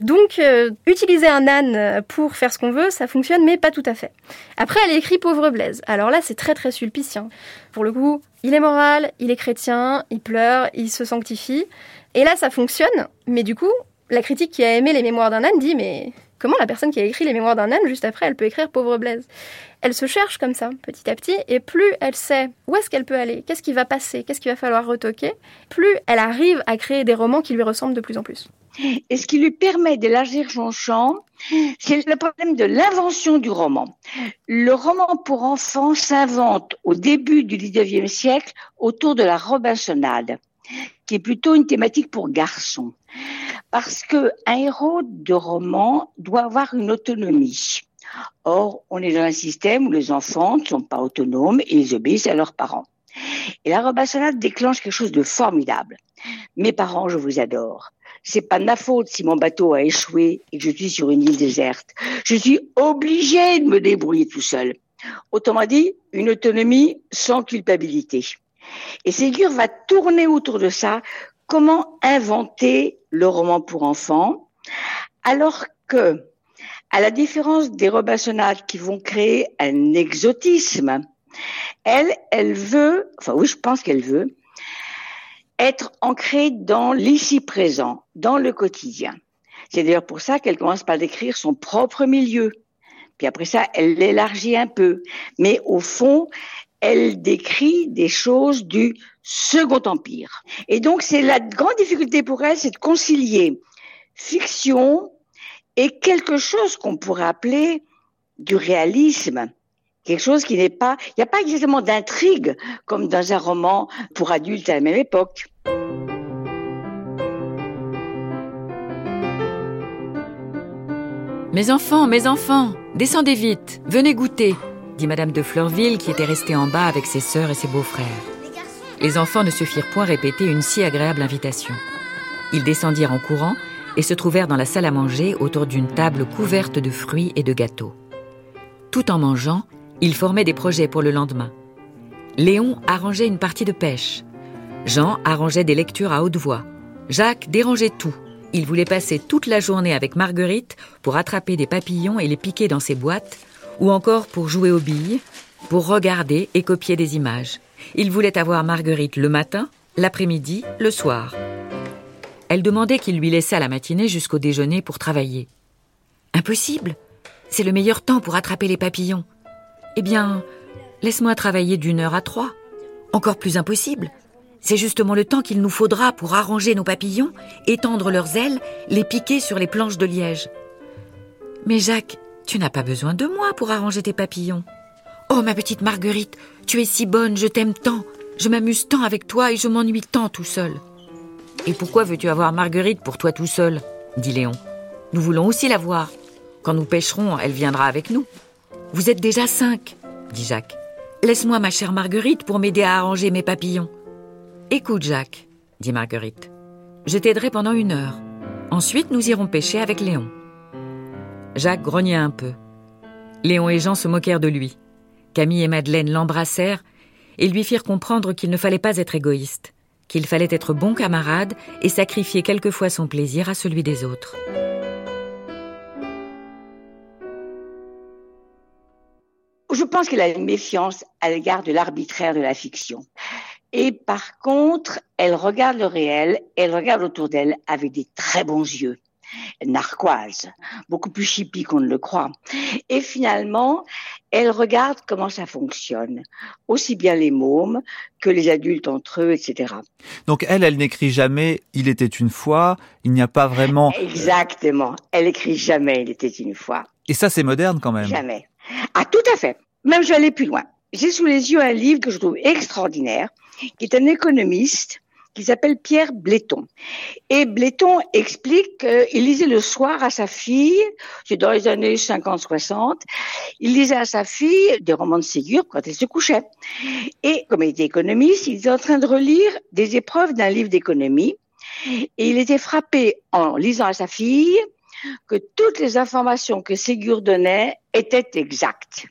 Donc, euh, utiliser un âne pour faire ce qu'on veut, ça fonctionne, mais pas tout à fait. Après, elle écrit Pauvre Blaise. Alors là, c'est très très sulpicien. Pour le coup, il est moral, il est chrétien, il pleure, il se sanctifie. Et là, ça fonctionne, mais du coup, la critique qui a aimé les mémoires d'un âne dit Mais comment la personne qui a écrit les mémoires d'un âne, juste après, elle peut écrire Pauvre Blaise? Elle se cherche comme ça, petit à petit, et plus elle sait où est-ce qu'elle peut aller, qu'est-ce qui va passer, qu'est-ce qu'il va falloir retoquer, plus elle arrive à créer des romans qui lui ressemblent de plus en plus. Et ce qui lui permet d'élargir son champ, c'est le problème de l'invention du roman. Le roman pour enfants s'invente au début du XIXe siècle autour de la Robinsonade, qui est plutôt une thématique pour garçons. Parce que un héros de roman doit avoir une autonomie. Or, on est dans un système où les enfants ne sont pas autonomes et ils obéissent à leurs parents. Et la Robinsonade déclenche quelque chose de formidable. Mes parents, je vous adore c'est pas de ma faute si mon bateau a échoué et que je suis sur une île déserte. Je suis obligé de me débrouiller tout seul. Autrement dit, une autonomie sans culpabilité. Et Ségur va tourner autour de ça. Comment inventer le roman pour enfants? Alors que, à la différence des Robinsonades qui vont créer un exotisme, elle, elle veut, enfin oui, je pense qu'elle veut, être ancrée dans l'ici présent, dans le quotidien. C'est d'ailleurs pour ça qu'elle commence par décrire son propre milieu. Puis après ça, elle l'élargit un peu. Mais au fond, elle décrit des choses du Second Empire. Et donc, c'est la grande difficulté pour elle, c'est de concilier fiction et quelque chose qu'on pourrait appeler du réalisme quelque chose qui n'est pas, il n'y a pas exactement d'intrigue comme dans un roman pour adultes à la même époque. Mes enfants, mes enfants, descendez vite, venez goûter, dit Madame de Fleurville qui était restée en bas avec ses sœurs et ses beaux-frères. Les enfants ne se firent point répéter une si agréable invitation. Ils descendirent en courant et se trouvèrent dans la salle à manger autour d'une table couverte de fruits et de gâteaux. Tout en mangeant, ils formaient des projets pour le lendemain. Léon arrangeait une partie de pêche. Jean arrangeait des lectures à haute voix. Jacques dérangeait tout. Il voulait passer toute la journée avec Marguerite pour attraper des papillons et les piquer dans ses boîtes, ou encore pour jouer aux billes, pour regarder et copier des images. Il voulait avoir Marguerite le matin, l'après-midi, le soir. Elle demandait qu'il lui laissât la matinée jusqu'au déjeuner pour travailler. Impossible. C'est le meilleur temps pour attraper les papillons. Eh bien, laisse-moi travailler d'une heure à trois. Encore plus impossible. C'est justement le temps qu'il nous faudra pour arranger nos papillons, étendre leurs ailes, les piquer sur les planches de liège. Mais Jacques, tu n'as pas besoin de moi pour arranger tes papillons. Oh, ma petite Marguerite, tu es si bonne, je t'aime tant, je m'amuse tant avec toi et je m'ennuie tant tout seul. Et pourquoi veux-tu avoir Marguerite pour toi tout seul? dit Léon. Nous voulons aussi la voir. Quand nous pêcherons, elle viendra avec nous. Vous êtes déjà cinq, dit Jacques. Laisse-moi ma chère Marguerite pour m'aider à arranger mes papillons. Écoute, Jacques, dit Marguerite. Je t'aiderai pendant une heure. Ensuite, nous irons pêcher avec Léon. Jacques grogna un peu. Léon et Jean se moquèrent de lui. Camille et Madeleine l'embrassèrent et lui firent comprendre qu'il ne fallait pas être égoïste, qu'il fallait être bon camarade et sacrifier quelquefois son plaisir à celui des autres. Pense qu'elle a une méfiance à l'égard de l'arbitraire de la fiction. Et par contre, elle regarde le réel, elle regarde autour d'elle avec des très bons yeux. narquoise, beaucoup plus chippie qu'on ne le croit. Et finalement, elle regarde comment ça fonctionne, aussi bien les mômes que les adultes entre eux, etc. Donc elle, elle n'écrit jamais « il était une fois », il n'y a pas vraiment... Exactement, elle écrit jamais « il était une fois ». Et ça, c'est moderne quand même. Jamais. Ah, tout à fait. Même je vais aller plus loin. J'ai sous les yeux un livre que je trouve extraordinaire, qui est un économiste qui s'appelle Pierre Bléton. Et Bléton explique qu'il lisait le soir à sa fille, c'est dans les années 50-60, il lisait à sa fille des romans de Ségur quand elle se couchait. Et comme il était économiste, il était en train de relire des épreuves d'un livre d'économie. Et il était frappé en lisant à sa fille que toutes les informations que Ségur donnait étaient exactes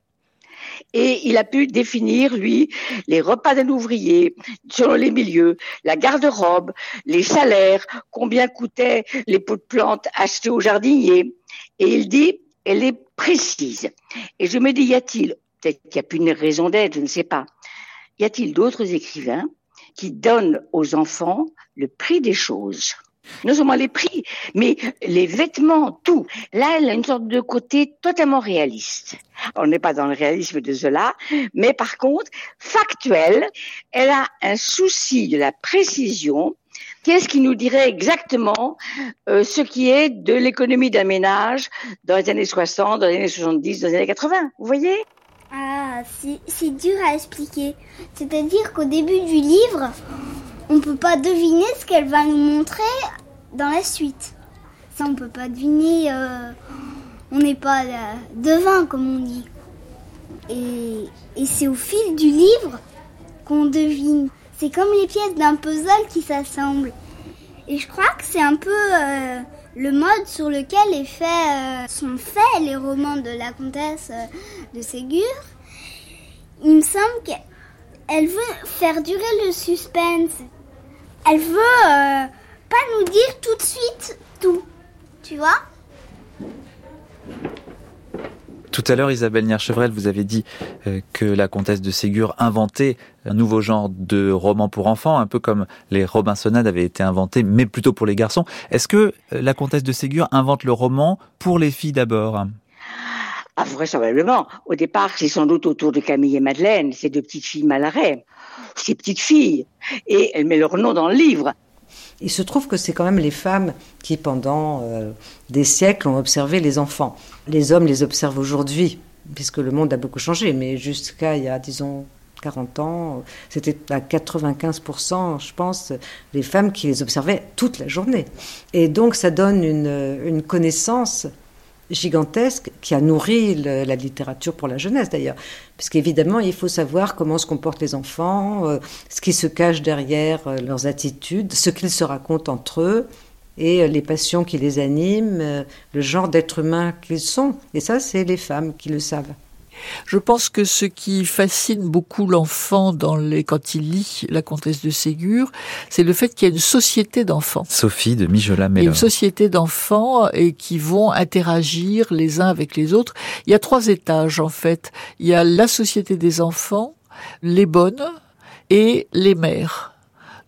et il a pu définir, lui, les repas d'un ouvrier selon les milieux, la garde-robe, les salaires, combien coûtaient les pots de plantes achetés au jardinier. Et il dit, elle est précise. Et je me dis, y a-t-il, peut-être qu'il n'y a plus une raison d'être, je ne sais pas, y a-t-il d'autres écrivains qui donnent aux enfants le prix des choses? Non seulement les prix, mais les vêtements, tout. Là, elle a une sorte de côté totalement réaliste. On n'est pas dans le réalisme de Zola, mais par contre, factuel, elle a un souci de la précision. Qu'est-ce qui nous dirait exactement euh, ce qui est de l'économie d'un ménage dans les années 60, dans les années 70, dans les années 80 Vous voyez? Ah, c'est dur à expliquer. C'est-à-dire qu'au début du livre, on peut pas deviner ce qu'elle va nous montrer dans la suite. Ça, on peut pas deviner. Euh, on n'est pas devin, comme on dit. Et, c'est au fil du livre qu'on devine. C'est comme les pièces d'un puzzle qui s'assemblent. Et je crois que c'est un peu euh, le mode sur lequel euh, sont faits, les romans de la comtesse de Ségur. Il me semble qu'elle veut faire durer le suspense elle veut euh, pas nous dire tout de suite tout. Tu vois Tout à l'heure, Isabelle Nier-Chevrel, vous avez dit euh, que la comtesse de Ségur inventait un nouveau genre de roman pour enfants, un peu comme les Robinsonades avaient été inventés, mais plutôt pour les garçons. Est-ce que euh, la comtesse de Ségur invente le roman pour les filles d'abord? Ah, vraisemblablement. Au départ, c'est sans doute autour de Camille et Madeleine, ces deux petites filles malarées ces petites filles. Et elle met leur nom dans le livre. Il se trouve que c'est quand même les femmes qui, pendant euh, des siècles, ont observé les enfants. Les hommes les observent aujourd'hui, puisque le monde a beaucoup changé, mais jusqu'à il y a, disons, 40 ans, c'était à 95%, je pense, les femmes qui les observaient toute la journée. Et donc ça donne une, une connaissance gigantesque qui a nourri la littérature pour la jeunesse d'ailleurs. Parce qu'évidemment, il faut savoir comment se comportent les enfants, euh, ce qui se cache derrière euh, leurs attitudes, ce qu'ils se racontent entre eux et euh, les passions qui les animent, le genre d'être humain qu'ils sont. Et ça, c'est les femmes qui le savent. Je pense que ce qui fascine beaucoup l'enfant dans les, quand il lit La Comtesse de Ségur, c'est le fait qu'il y a une société d'enfants. Sophie de mijola une société d'enfants et qui vont interagir les uns avec les autres. Il y a trois étages, en fait. Il y a la société des enfants, les bonnes et les mères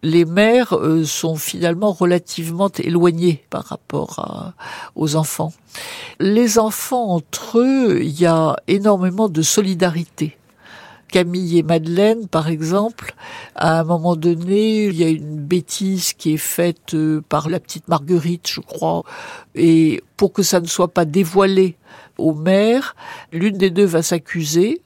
les mères euh, sont finalement relativement éloignées par rapport aux enfants. Les enfants entre eux, il y a énormément de solidarité. Camille et Madeleine, par exemple, à un moment donné, il y a une bêtise qui est faite euh, par la petite Marguerite, je crois, et pour que ça ne soit pas dévoilé aux mères, l'une des deux va s'accuser,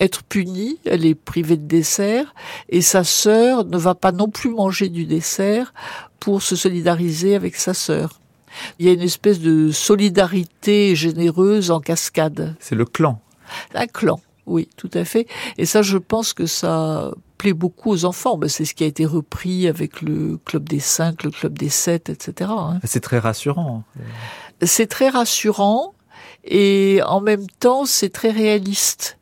être punie, elle est privée de dessert, et sa sœur ne va pas non plus manger du dessert pour se solidariser avec sa sœur. Il y a une espèce de solidarité généreuse en cascade. C'est le clan. Un clan, oui, tout à fait. Et ça, je pense que ça plaît beaucoup aux enfants. Ben, c'est ce qui a été repris avec le club des cinq, le club des sept, etc. Hein. C'est très rassurant. C'est très rassurant et en même temps, c'est très réaliste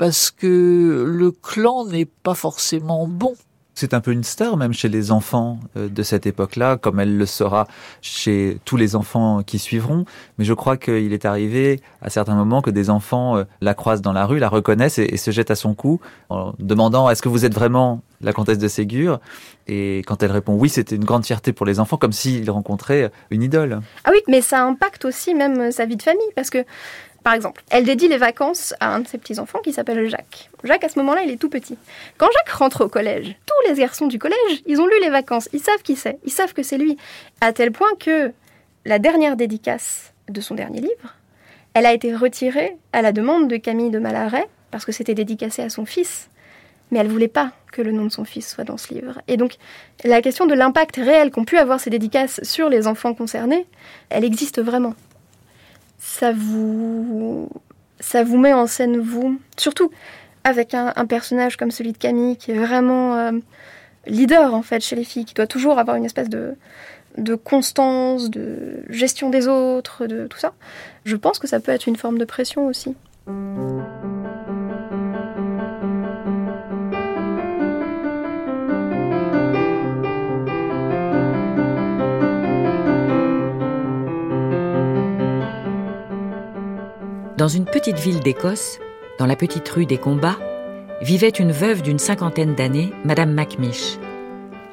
parce que le clan n'est pas forcément bon. c'est un peu une star même chez les enfants euh, de cette époque-là, comme elle le sera chez tous les enfants qui suivront. Mais je crois qu'il est arrivé à certains moments que des enfants euh, la croisent dans la rue, la reconnaissent et, se jettent à son cou en demandant est-ce que vous êtes vraiment la comtesse de Ségur? Et quand elle répond oui, c'était une grande fierté pour les enfants, comme s'ils rencontraient une idole. Ah oui, mais ça impacte aussi même sa vie de famille, parce que par exemple, elle dédie les vacances à un de ses petits-enfants qui s'appelle Jacques. Jacques, à ce moment-là, il est tout petit. Quand Jacques rentre au collège, tous les garçons du collège, ils ont lu les vacances, ils savent qui c'est, ils savent que c'est lui. À tel point que la dernière dédicace de son dernier livre, elle a été retirée à la demande de Camille de Malaret, parce que c'était dédicacé à son fils. Mais elle voulait pas que le nom de son fils soit dans ce livre. Et donc, la question de l'impact réel qu'ont pu avoir ces dédicaces sur les enfants concernés, elle existe vraiment ça vous, ça vous met en scène vous, surtout avec un, personnage comme celui de Camille qui est vraiment euh, leader en fait chez les filles, qui doit toujours avoir une espèce de, de constance, de gestion des autres, de tout ça. Je pense que ça peut être une forme de pression aussi. Dans une petite ville d'Écosse, dans la petite rue des combats, vivait une veuve d'une cinquantaine d'années, Madame Macmish.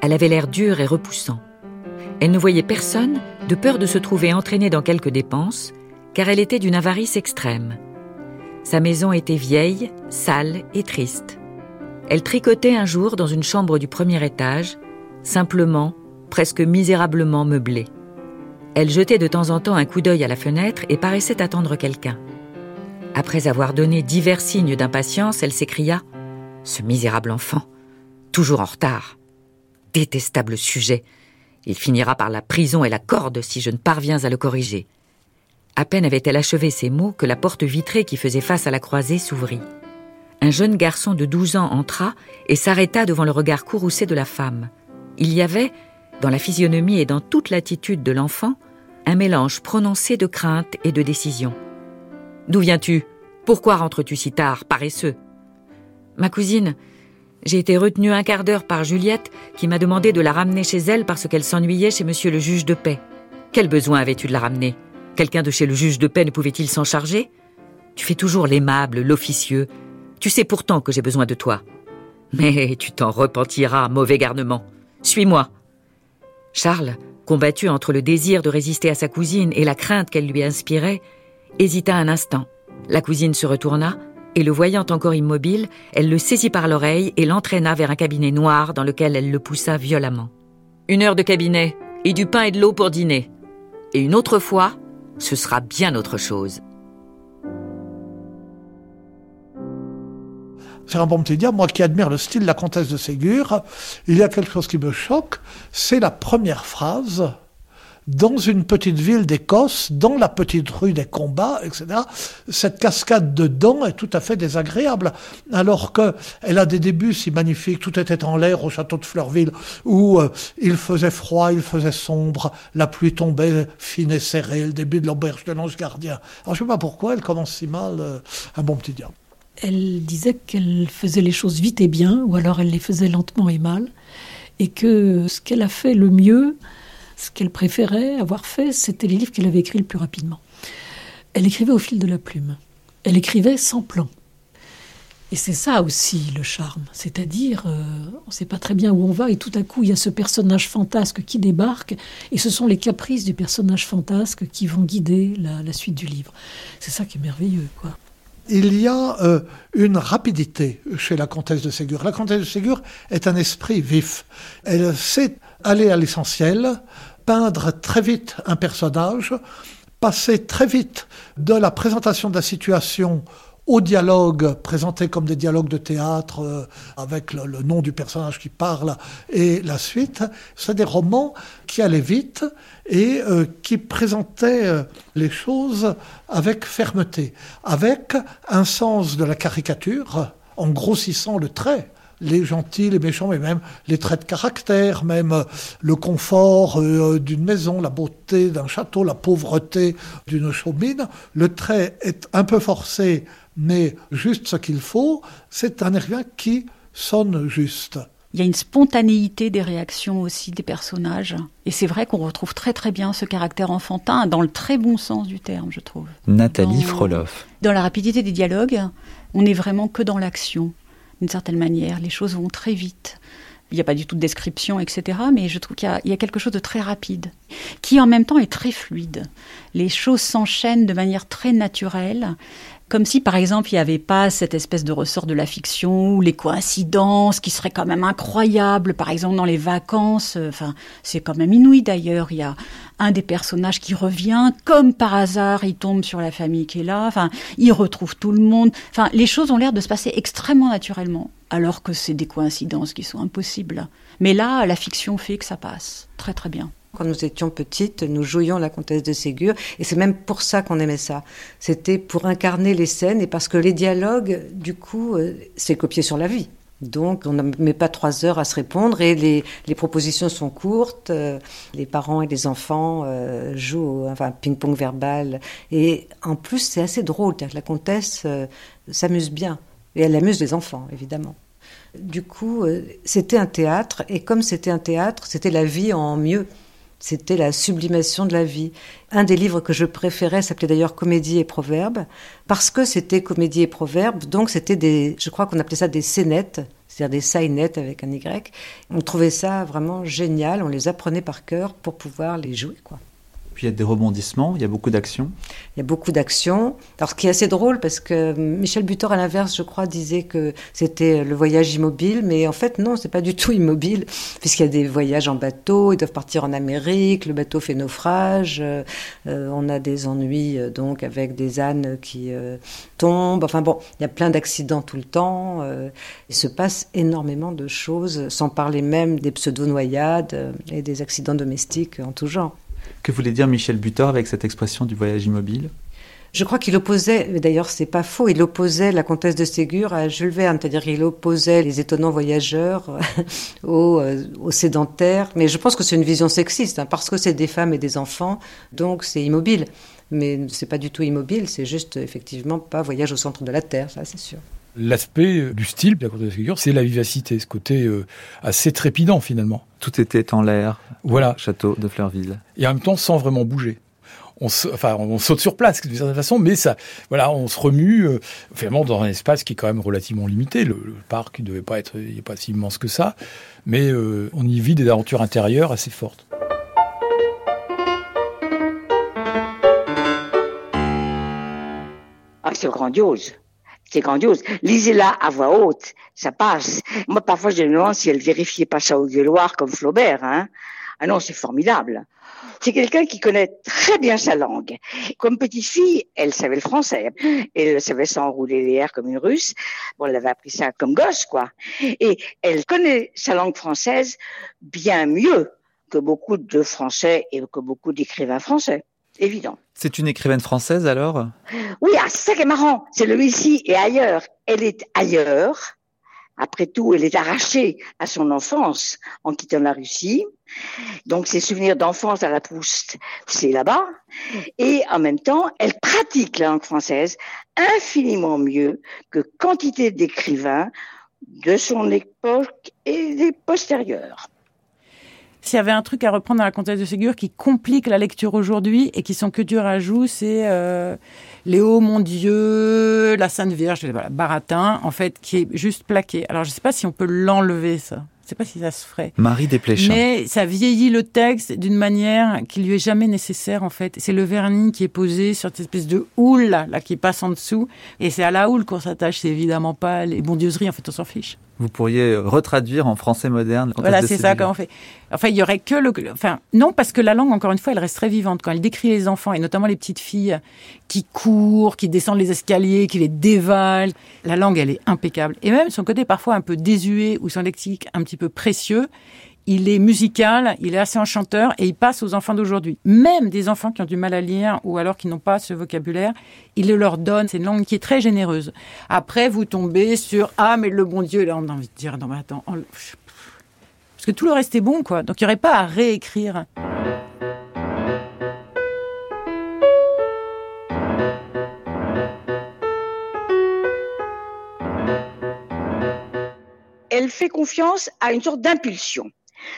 Elle avait l'air dur et repoussant. Elle ne voyait personne de peur de se trouver entraînée dans quelques dépenses, car elle était d'une avarice extrême. Sa maison était vieille, sale et triste. Elle tricotait un jour dans une chambre du premier étage, simplement, presque misérablement meublée. Elle jetait de temps en temps un coup d'œil à la fenêtre et paraissait attendre quelqu'un. Après avoir donné divers signes d'impatience, elle s'écria ⁇ Ce misérable enfant, toujours en retard. Détestable sujet. Il finira par la prison et la corde si je ne parviens à le corriger. À peine avait-elle achevé ces mots que la porte vitrée qui faisait face à la croisée s'ouvrit. Un jeune garçon de douze ans entra et s'arrêta devant le regard courroucé de la femme. Il y avait, dans la physionomie et dans toute l'attitude de l'enfant, un mélange prononcé de crainte et de décision. D'où viens-tu? Pourquoi rentres-tu si tard, paresseux? Ma cousine, j'ai été retenue un quart d'heure par Juliette qui m'a demandé de la ramener chez elle parce qu'elle s'ennuyait chez monsieur le juge de paix. Quel besoin avais-tu de la ramener? Quelqu'un de chez le juge de paix ne pouvait-il s'en charger? Tu fais toujours l'aimable, l'officieux. Tu sais pourtant que j'ai besoin de toi. Mais tu t'en repentiras, mauvais garnement. Suis-moi. Charles, combattu entre le désir de résister à sa cousine et la crainte qu'elle lui inspirait, hésita un instant. La cousine se retourna, et le voyant encore immobile, elle le saisit par l'oreille et l'entraîna vers un cabinet noir dans lequel elle le poussa violemment. Une heure de cabinet, et du pain et de l'eau pour dîner. Et une autre fois, ce sera bien autre chose. C'est un bon petit dire, moi qui admire le style de la comtesse de Ségur, il y a quelque chose qui me choque, c'est la première phrase dans une petite ville d'Écosse, dans la petite rue des combats, etc. Cette cascade de dents est tout à fait désagréable, alors qu'elle a des débuts si magnifiques. Tout était en l'air au château de Fleurville, où euh, il faisait froid, il faisait sombre, la pluie tombait fine et serrée, le début de l'auberge de l'ange gardien. Alors je ne sais pas pourquoi elle commence si mal, euh, un bon petit diable. Elle disait qu'elle faisait les choses vite et bien, ou alors elle les faisait lentement et mal, et que ce qu'elle a fait le mieux, ce qu'elle préférait avoir fait, c'était les livres qu'elle avait écrits le plus rapidement. Elle écrivait au fil de la plume. Elle écrivait sans plan. Et c'est ça aussi le charme, c'est-à-dire euh, on ne sait pas très bien où on va et tout à coup il y a ce personnage fantasque qui débarque et ce sont les caprices du personnage fantasque qui vont guider la, suite du livre. C'est ça qui est merveilleux, quoi. Il y a euh, une rapidité chez la comtesse de Ségur. La comtesse de Ségur est un esprit vif. Elle sait aller à l'essentiel, peindre très vite un personnage, passer très vite de la présentation de la situation au dialogue présenté comme des dialogues de théâtre euh, avec le, nom du personnage qui parle et la suite. C'est des romans qui allaient vite et euh, qui présentaient euh, les choses avec fermeté, avec un sens de la caricature en grossissant le trait les gentils, les méchants, mais même les traits de caractère, même euh, le confort euh, d'une maison, la beauté d'un château, la pauvreté d'une chaumine. Le trait est un peu forcé, mais juste ce qu'il faut. C'est un écrivain qui sonne juste. Il y a une spontanéité des réactions aussi des personnages. Et c'est vrai qu'on retrouve très très bien ce caractère enfantin dans le très bon sens du terme, je trouve. Nathalie Dans- Froloff. Dans la rapidité des dialogues, on n'est vraiment que dans l'action, d'une certaine manière. Les choses vont très vite. Il n'y a pas du tout de description, etc. Mais je trouve qu'il y y, a quelque chose de très rapide, qui en même temps est très fluide. Les choses s'enchaînent de manière très naturelle. Comme si, par exemple, il n'y avait pas cette espèce de ressort de la fiction ou les coïncidences qui seraient quand même incroyables. Par exemple, dans les vacances, euh, enfin, c'est quand même inouï d'ailleurs. Il y a un des personnages qui revient, comme par hasard, il tombe sur la famille qui est là. Enfin, il retrouve tout le monde. Enfin, les choses ont l'air de se passer extrêmement naturellement, alors que c'est des coïncidences qui sont impossibles. Mais là, la fiction fait que ça passe très très bien. Quand nous étions petites, nous jouions la comtesse de Ségur, et c'est même pour ça qu'on aimait ça. C'était pour incarner les scènes, et parce que les dialogues, du coup, euh, c'est copié sur la vie. Donc, on ne met pas trois heures à se répondre, et les, propositions sont courtes. euh, les parents et les enfants euh, jouent, au- enfin, ping-pong verbal. Et en plus, c'est assez drôle. que La comtesse s'amuse bien, et elle amuse les enfants, évidemment. Du coup, c'était un théâtre, et comme c'était un théâtre, c'était la vie en mieux. C'était la sublimation de la vie. Un des livres que je préférais s'appelait d'ailleurs Comédie et Proverbes, parce que c'était comédie et proverbes, donc c'était des, je crois qu'on appelait ça des scénettes, c'est-à-dire des sainettes avec un Y. On trouvait ça vraiment génial, on les apprenait par cœur pour pouvoir les jouer, quoi. Puis il y a des rebondissements, il y a beaucoup d'action. Il y a beaucoup d'actions. Alors, ce qui est assez drôle, parce que Michel Butor, à l'inverse, je crois, disait que c'était le voyage immobile, mais en fait, non, c'est pas du tout immobile, puisqu'il y a des voyages en bateau, ils doivent partir en Amérique, le bateau fait naufrage, euh, on a des ennuis, euh, donc, avec des ânes qui euh, tombent. Enfin bon, il y a plein d'accidents tout le temps. il se passe énormément de choses, sans parler même des pseudo-noyades et des accidents domestiques en tout genre. Que voulait dire Michel Butor avec cette expression du voyage immobile? Je crois qu'il opposait, d'ailleurs c'est pas faux, il opposait la comtesse de Ségur à Jules Verne, c'est-à-dire qu'il opposait les étonnants voyageurs aux, euh, aux sédentaires. Mais je pense que c'est une vision sexiste, hein, parce que c'est des femmes et des enfants, donc c'est immobile. Mais c'est pas du tout immobile, c'est juste effectivement pas voyage au centre de la Terre, ça c'est sûr. L'aspect euh, du style de la comtesse de Ségur, c'est la vivacité, ce côté euh, assez trépidant finalement. Tout était en l'air. Voilà. au Château de Fleurville. Et en même temps sans vraiment bouger. On, sa- enfin, on saute sur place d'une certaine façon, mais ça, voilà, on se remue euh, finalement dans un espace qui est quand même relativement limité. Le, le parc, il devait pas être, il pas si immense que ça, mais euh, on y vit des aventures intérieures assez fortes. Ah, c'est grandiose. C'est grandiose. Lisez-la à voix haute, ça passe. Moi, parfois, je me demande si elle vérifiait pas ça au gueuloir comme Flaubert. Hein. Ah non, c'est formidable. C'est quelqu'un qui connaît très bien sa langue. Comme petite fille, elle savait le français. Elle savait s'enrouler les airs comme une russe. Bon, elle avait appris ça comme gosse, quoi. Et elle connaît sa langue française bien mieux que beaucoup de Français et que beaucoup d'écrivains français. Évident. C'est une écrivaine française alors? Oui, ah, c'est ça qui est marrant. C'est le ici et ailleurs. Elle est ailleurs. Après tout, elle est arrachée à son enfance en quittant la Russie. Donc, ses souvenirs d'enfance à la Proust, c'est là-bas. Et en même temps, elle pratique la langue française infiniment mieux que quantité d'écrivains de son époque et des postérieurs. S'il y avait un truc à reprendre dans la comtesse de Ségur qui complique la lecture aujourd'hui et qui sont que du rajout, c'est euh, Léo, mon Dieu, la Sainte Vierge, voilà, Baratin, en fait, qui est juste plaqué. Alors, je sais pas si on peut l'enlever, ça. Je sais pas si ça se ferait. Marie Desplechin. Mais ça vieillit le texte d'une manière qui lui est jamais nécessaire, en fait. C'est le vernis qui est posé sur cette espèce de houle, là, là, qui passe en dessous. Et c'est à la houle qu'on s'attache. C'est évidemment pas les bondieuseries. En fait, on s'en fiche. Vous pourriez retraduire en français moderne. Voilà, c'est ça Ségur. qu'on fait. Enfin, il y aurait que le, enfin, non, parce que la langue, encore une fois, elle reste très vivante. Quand elle décrit les enfants, et notamment les petites filles qui courent, qui descendent les escaliers, qui les dévalent, la langue, elle est impeccable. Et même son côté parfois un peu désuet ou son lexique un petit peu précieux, il est musical, il est assez enchanteur et il passe aux enfants d'aujourd'hui. Même des enfants qui ont du mal à lire ou alors qui n'ont pas ce vocabulaire, il le leur donne. C'est une langue qui est très généreuse. Après, vous tombez sur ah mais le bon Dieu, là on a envie de dire non mais attends, on- parce que tout le reste est bon quoi. Donc il n'y aurait pas à réécrire. Elle fait confiance à une sorte d'impulsion.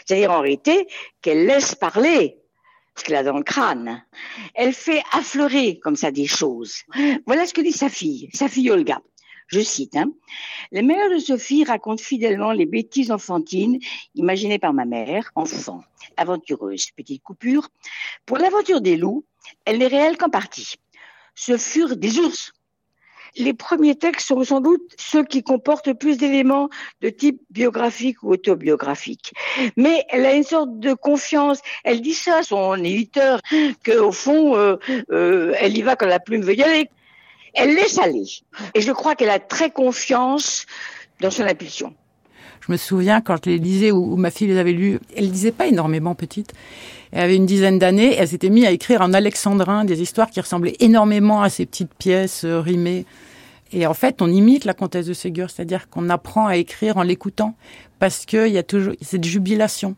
C'est-à-dire en réalité qu'elle laisse parler ce qu'elle a dans le crâne. Elle fait affleurer comme ça des choses. Voilà ce que dit sa fille, sa fille Olga. Je cite, hein, Les mères de Sophie racontent fidèlement les bêtises enfantines imaginées par ma mère, enfant, aventureuse. Petite coupure. Pour l'aventure des loups, elle n'est réelle qu'en partie. Ce furent des ours les premiers textes sont sans doute ceux qui comportent plus d'éléments de type biographique ou autobiographique. Mais elle a une sorte de confiance. Elle dit ça à son éditeur, qu'au fond, euh, euh, elle y va quand la plume veut y aller. Elle laisse aller. Et je crois qu'elle a très confiance dans son impulsion. Je me souviens quand je les lisais ou, ma fille les avait lus, elle lisait pas énormément petite. Elle avait une dizaine d'années, elle s'était mise à écrire en alexandrin des histoires qui ressemblaient énormément à ces petites pièces euh, rimées. Et en fait, on imite la comtesse de Ségur, c'est-à-dire qu'on apprend à écrire en l'écoutant, parce qu'il y a toujours cette jubilation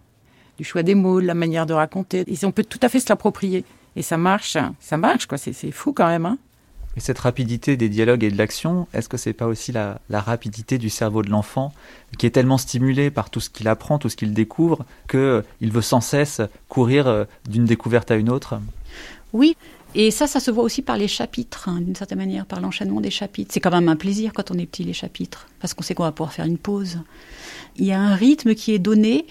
du choix des mots, de la manière de raconter. Et on peut tout à fait se l'approprier. Et ça marche, ça marche, quoi. C'est fou quand même. Hein et cette rapidité des dialogues et de l'action, est-ce que c'est pas aussi la, rapidité du cerveau de l'enfant qui est tellement stimulé par tout ce qu'il apprend, tout ce qu'il découvre, qu'il euh, veut sans cesse courir euh, d'une découverte à une autre? Oui, et ça, ça se voit aussi par les chapitres, hein, d'une certaine manière, par l'enchaînement des chapitres. C'est quand même un plaisir quand on est petit, les chapitres, parce qu'on sait qu'on va pouvoir faire une pause. Il y a un rythme qui est donné,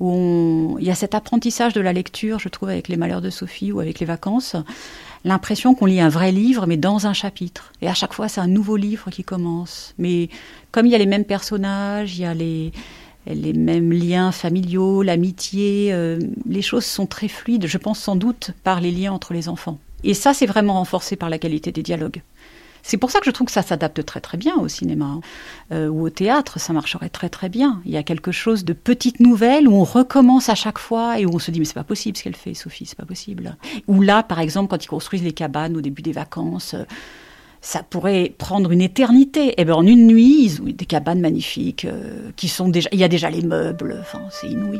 où il y a cet apprentissage de la lecture, je trouve, avec les malheurs de Sophie ou avec les vacances, l'impression qu'on lit un vrai livre, mais dans un chapitre. Et à chaque fois, c'est un nouveau livre qui commence. Mais comme il y a les mêmes personnages, il y a les les mêmes liens familiaux, l'amitié, euh, les choses sont très fluides, je pense sans doute par les liens entre les enfants. Et ça, c'est vraiment renforcé par la qualité des dialogues. C'est pour ça que je trouve que ça s'adapte très très bien au cinéma hein. euh, ou au théâtre, ça marcherait très très bien. Il y a quelque chose de petite nouvelle où on recommence à chaque fois et où on se dit mais c'est pas possible ce qu'elle fait Sophie, c'est pas possible. Ou là par exemple quand ils construisent les cabanes au début des vacances, euh, ça pourrait prendre une éternité. Et eh bien en une nuit, ils ont des cabanes magnifiques euh, qui sont déjà, il y a déjà les meubles, enfin c'est inouï.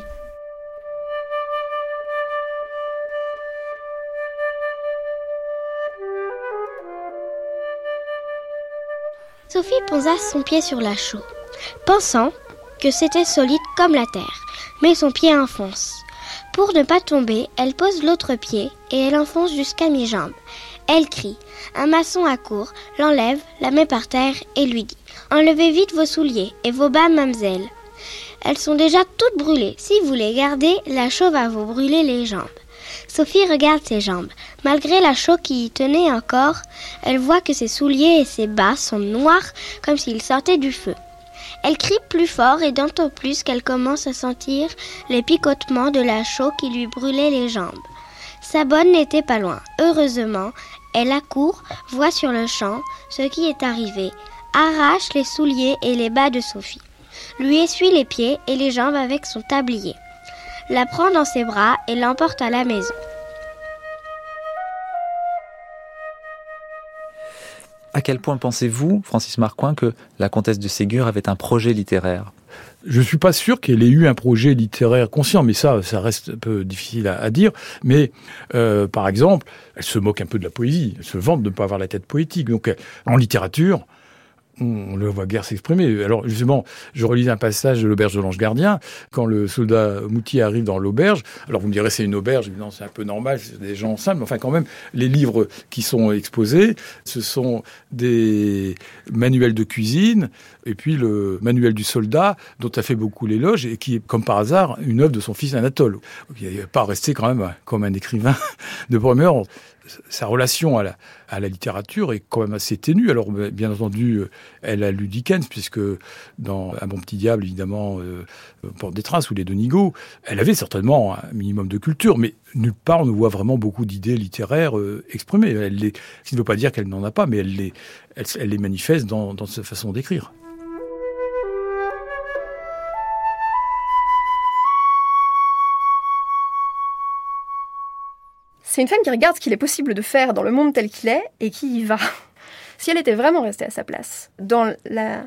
Sophie posa son pied sur la chaux, pensant que c'était solide comme la terre, mais son pied enfonce. Pour ne pas tomber, elle pose l'autre pied et elle enfonce jusqu'à mi-jambe. Elle crie. Un maçon accourt, l'enlève, la met par terre et lui dit Enlevez vite vos souliers et vos bas, mademoiselle. Elles sont déjà toutes brûlées. Si vous les gardez, la chaux va vous brûler les jambes. Sophie regarde ses jambes. Malgré la chaux qui y tenait encore, elle voit que ses souliers et ses bas sont noirs comme s'ils sortaient du feu. Elle crie plus fort et d'autant plus qu'elle commence à sentir les picotements de la chaux qui lui brûlait les jambes. Sa bonne n'était pas loin. Heureusement, elle accourt, voit sur le champ ce qui est arrivé, arrache les souliers et les bas de Sophie, lui essuie les pieds et les jambes avec son tablier la prend dans ses bras et l'emporte à la maison. À quel point pensez-vous, Francis Marcoing, que la comtesse de Ségur avait un projet littéraire? Je suis pas sûr qu'elle ait eu un projet littéraire conscient, mais ça, ça reste un peu difficile à, dire. Mais euh, par exemple, elle se moque un peu de la poésie, elle se vante de ne pas avoir la tête poétique. Donc, en littérature, on le voit guère s'exprimer. Alors justement, je relisais un passage de l'auberge de l'Ange Gardien, quand le soldat Moutier arrive dans l'auberge. Alors vous me direz c'est une auberge, évidemment c'est un peu normal, c'est des gens simples, mais enfin quand même, les livres qui sont exposés, ce sont des manuels de cuisine, et puis le manuel du soldat, dont a fait beaucoup l'éloge, et qui est comme par hasard une œuvre de son fils Anatole. Il n'est pas resté quand même comme un écrivain de premier ordre sa relation à la, littérature est quand même assez ténue. Alors, bien entendu, elle a lu Dickens, puisque dans Un bon petit diable, évidemment, euh, Porte des traces ou Les Denigo, elle avait certainement un minimum de culture, mais nulle part on ne voit vraiment beaucoup d'idées littéraires euh, exprimées. Ce qui ne veut pas dire qu'elle n'en a pas, mais elle les, elle, les manifeste dans, dans sa façon d'écrire. C'est une femme qui regarde ce qu'il est possible de faire dans le monde tel qu'il est et qui y va. Si elle était vraiment restée à sa place, dans la,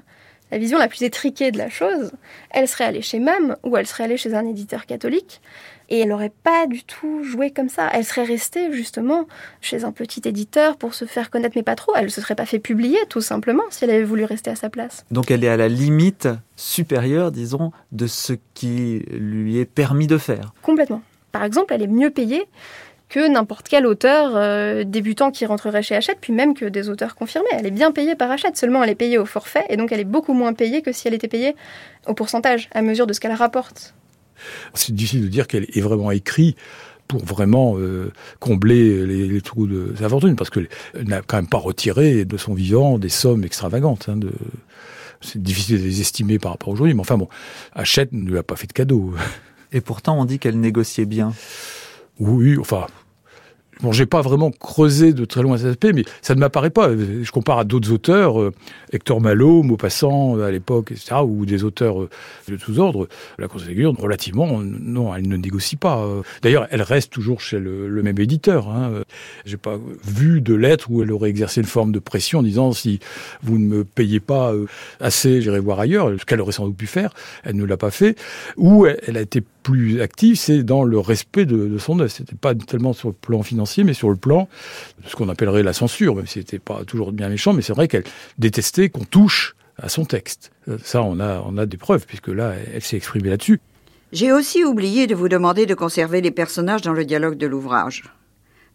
vision la plus étriquée de la chose, elle serait allée chez MAM ou elle serait allée chez un éditeur catholique Et elle n'aurait pas du tout joué comme ça. Elle serait restée justement chez un petit éditeur pour se faire connaître, mais pas trop. Elle ne se serait pas fait publier tout simplement si elle avait voulu rester à sa place. Donc elle est à la limite supérieure, disons, de ce qui lui est permis de faire. Complètement. Par exemple, elle est mieux payée que n'importe quel auteur euh, débutant qui rentrerait chez Hachette, puis même que des auteurs confirmés. Elle est bien payée par Hachette, seulement elle est payée au forfait, et donc elle est beaucoup moins payée que si elle était payée au pourcentage, à mesure de ce qu'elle rapporte. C'est difficile de dire qu'elle est vraiment écrite pour vraiment euh, combler les, trous de sa fortune, parce qu'elle n'a quand même pas retiré de son vivant des sommes extravagantes. Hein, de... C'est difficile de les estimer par rapport à aujourd'hui, mais enfin bon, Hachette ne lui a pas fait de cadeau. Et pourtant, on dit qu'elle négociait bien. Oui, enfin, Bon, j'ai pas vraiment creusé de très loin cet aspect, mais ça ne m'apparaît pas. Je compare à d'autres auteurs, euh, Hector Malot, Maupassant euh, à l'époque, etc., ou des auteurs euh, de tous ordres. La Ségur, relativement, non, elle ne négocie pas. D'ailleurs, elle reste toujours chez le, même éditeur. Hein. J'ai pas vu de lettre où elle aurait exercé une forme de pression en disant si vous ne me payez pas assez, j'irai voir ailleurs. Ce qu'elle aurait sans doute pu faire, elle ne l'a pas fait. Ou elle a été plus active, c'est dans le respect de, de son œuvre. C'était pas tellement sur le plan financier, mais sur le plan de ce qu'on appellerait la censure, même si c'était pas toujours bien méchant, mais c'est vrai qu'elle détestait qu'on touche à son texte. Ça, on a, on a des preuves, puisque là, elle s'est exprimée là-dessus. J'ai aussi oublié de vous demander de conserver les personnages dans le dialogue de l'ouvrage.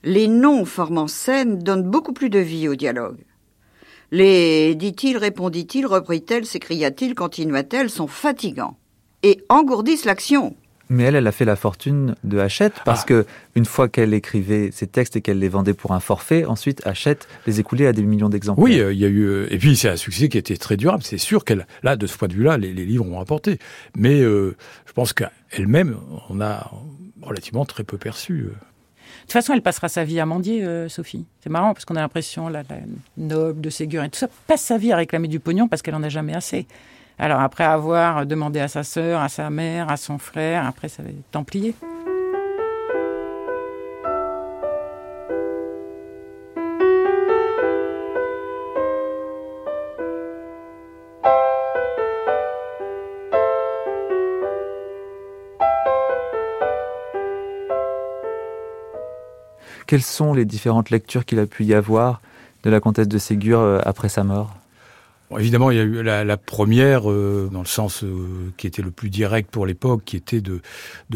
Les noms formant scène donnent beaucoup plus de vie au dialogue. Les dit-il, répondit-il, reprit-elle, s'écria-t-il, continua-t-elle, sont fatigants et engourdissent l'action. Mais elle, elle a fait la fortune de Hachette parce ah. que une fois qu'elle écrivait ses textes et qu'elle les vendait pour un forfait, ensuite Hachette les écoulait à des millions d'exemplaires. Oui, euh, il y a eu euh, et puis c'est un succès qui était très durable. C'est sûr qu'elle, là, de ce point de vue-là, les, livres ont rapporté. Mais euh, je pense qu'elle-même, on a relativement très peu perçu. De toute façon, elle passera sa vie à mendier, Sophie. C'est marrant parce qu'on a l'impression, la, la noble de Ségur et tout ça, passe sa vie à réclamer du pognon parce qu'elle en a jamais assez. Alors après avoir demandé à sa sœur, à sa mère, à son frère, après ça va être Templier. Quelles sont les différentes lectures qu'il a pu y avoir de la comtesse de Ségur euh, après sa mort? Évidemment, il y a eu la, première, euh, dans le sens euh, qui était le plus direct pour l'époque, qui était de,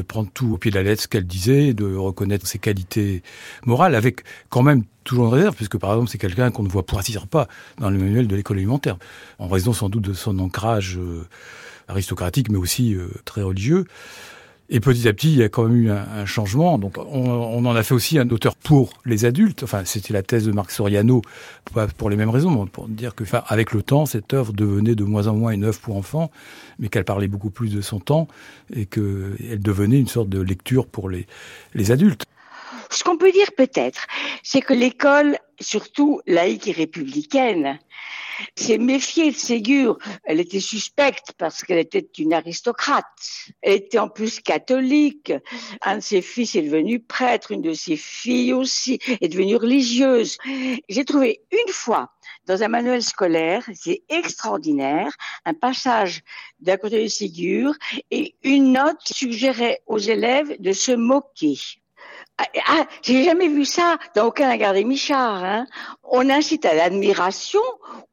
prendre tout au pied de la lettre, ce qu'elle disait, de reconnaître ses qualités morales, avec quand même toujours une réserve, puisque par exemple, c'est quelqu'un qu'on ne voit pour pas dans le manuel de l'école alimentaire, en raison sans doute de son ancrage euh, aristocratique, mais aussi très religieux. Et petit à petit, il y a quand même eu un, changement. Donc, on, en a fait aussi un auteur pour les adultes. Enfin, c'était la thèse de Marc Soriano, pas pour les mêmes raisons, mais pour dire que, avec le temps, cette œuvre devenait de moins en moins une œuvre pour enfants, mais qu'elle parlait beaucoup plus de son temps et qu'elle devenait une sorte de lecture pour les, les adultes. Ce qu'on peut dire peut-être, c'est que l'école, surtout laïque et républicaine, s'est méfiée de Ségur. Elle était suspecte parce qu'elle était une aristocrate. Elle était en plus catholique. Un de ses fils est devenu prêtre, une de ses filles aussi est devenue religieuse. J'ai trouvé une fois dans un manuel scolaire, c'est extraordinaire, un passage d'un côté de Ségur et une note suggérait aux élèves de se moquer. Ah, ah, j'ai jamais vu ça dans aucun des Michard. Hein. On incite à l'admiration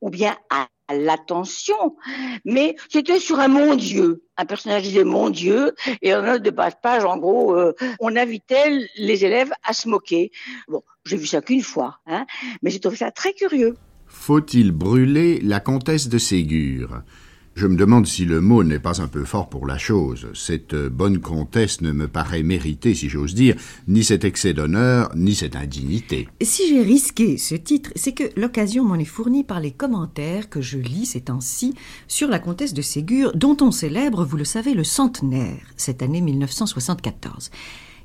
ou bien à l'attention, mais c'était sur un mon Dieu. Un personnage disait mon Dieu, et en note de de page, en gros, euh, on invitait les élèves à se moquer. Bon, j'ai vu ça qu'une fois, hein, mais j'ai trouvé ça très curieux. Faut-il brûler la comtesse de Ségur? Je me demande si le mot n'est pas un peu fort pour la chose. Cette bonne comtesse ne me paraît mériter, si j'ose dire, ni cet excès d'honneur, ni cette indignité. Si j'ai risqué ce titre, c'est que l'occasion m'en est fournie par les commentaires que je lis ces temps-ci sur la comtesse de Ségur, dont on célèbre, vous le savez, le centenaire, cette année 1974.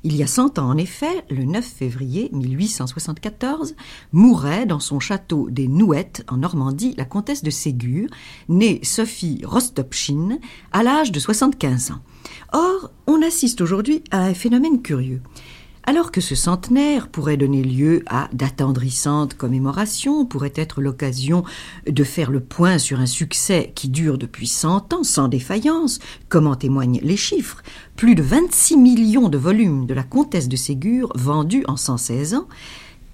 Il y a cent ans, en effet, le 9 février 1874, mourait dans son château des Nouettes, en Normandie, la comtesse de Ségur, née Sophie Rostopchine, à l'âge de 75 ans. Or, on assiste aujourd'hui à un phénomène curieux. Alors que ce centenaire pourrait donner lieu à d'attendrissantes commémorations, pourrait être l'occasion de faire le point sur un succès qui dure depuis 100 ans sans défaillance, comme en témoignent les chiffres, plus de 26 millions de volumes de la comtesse de Ségur vendus en 116 ans,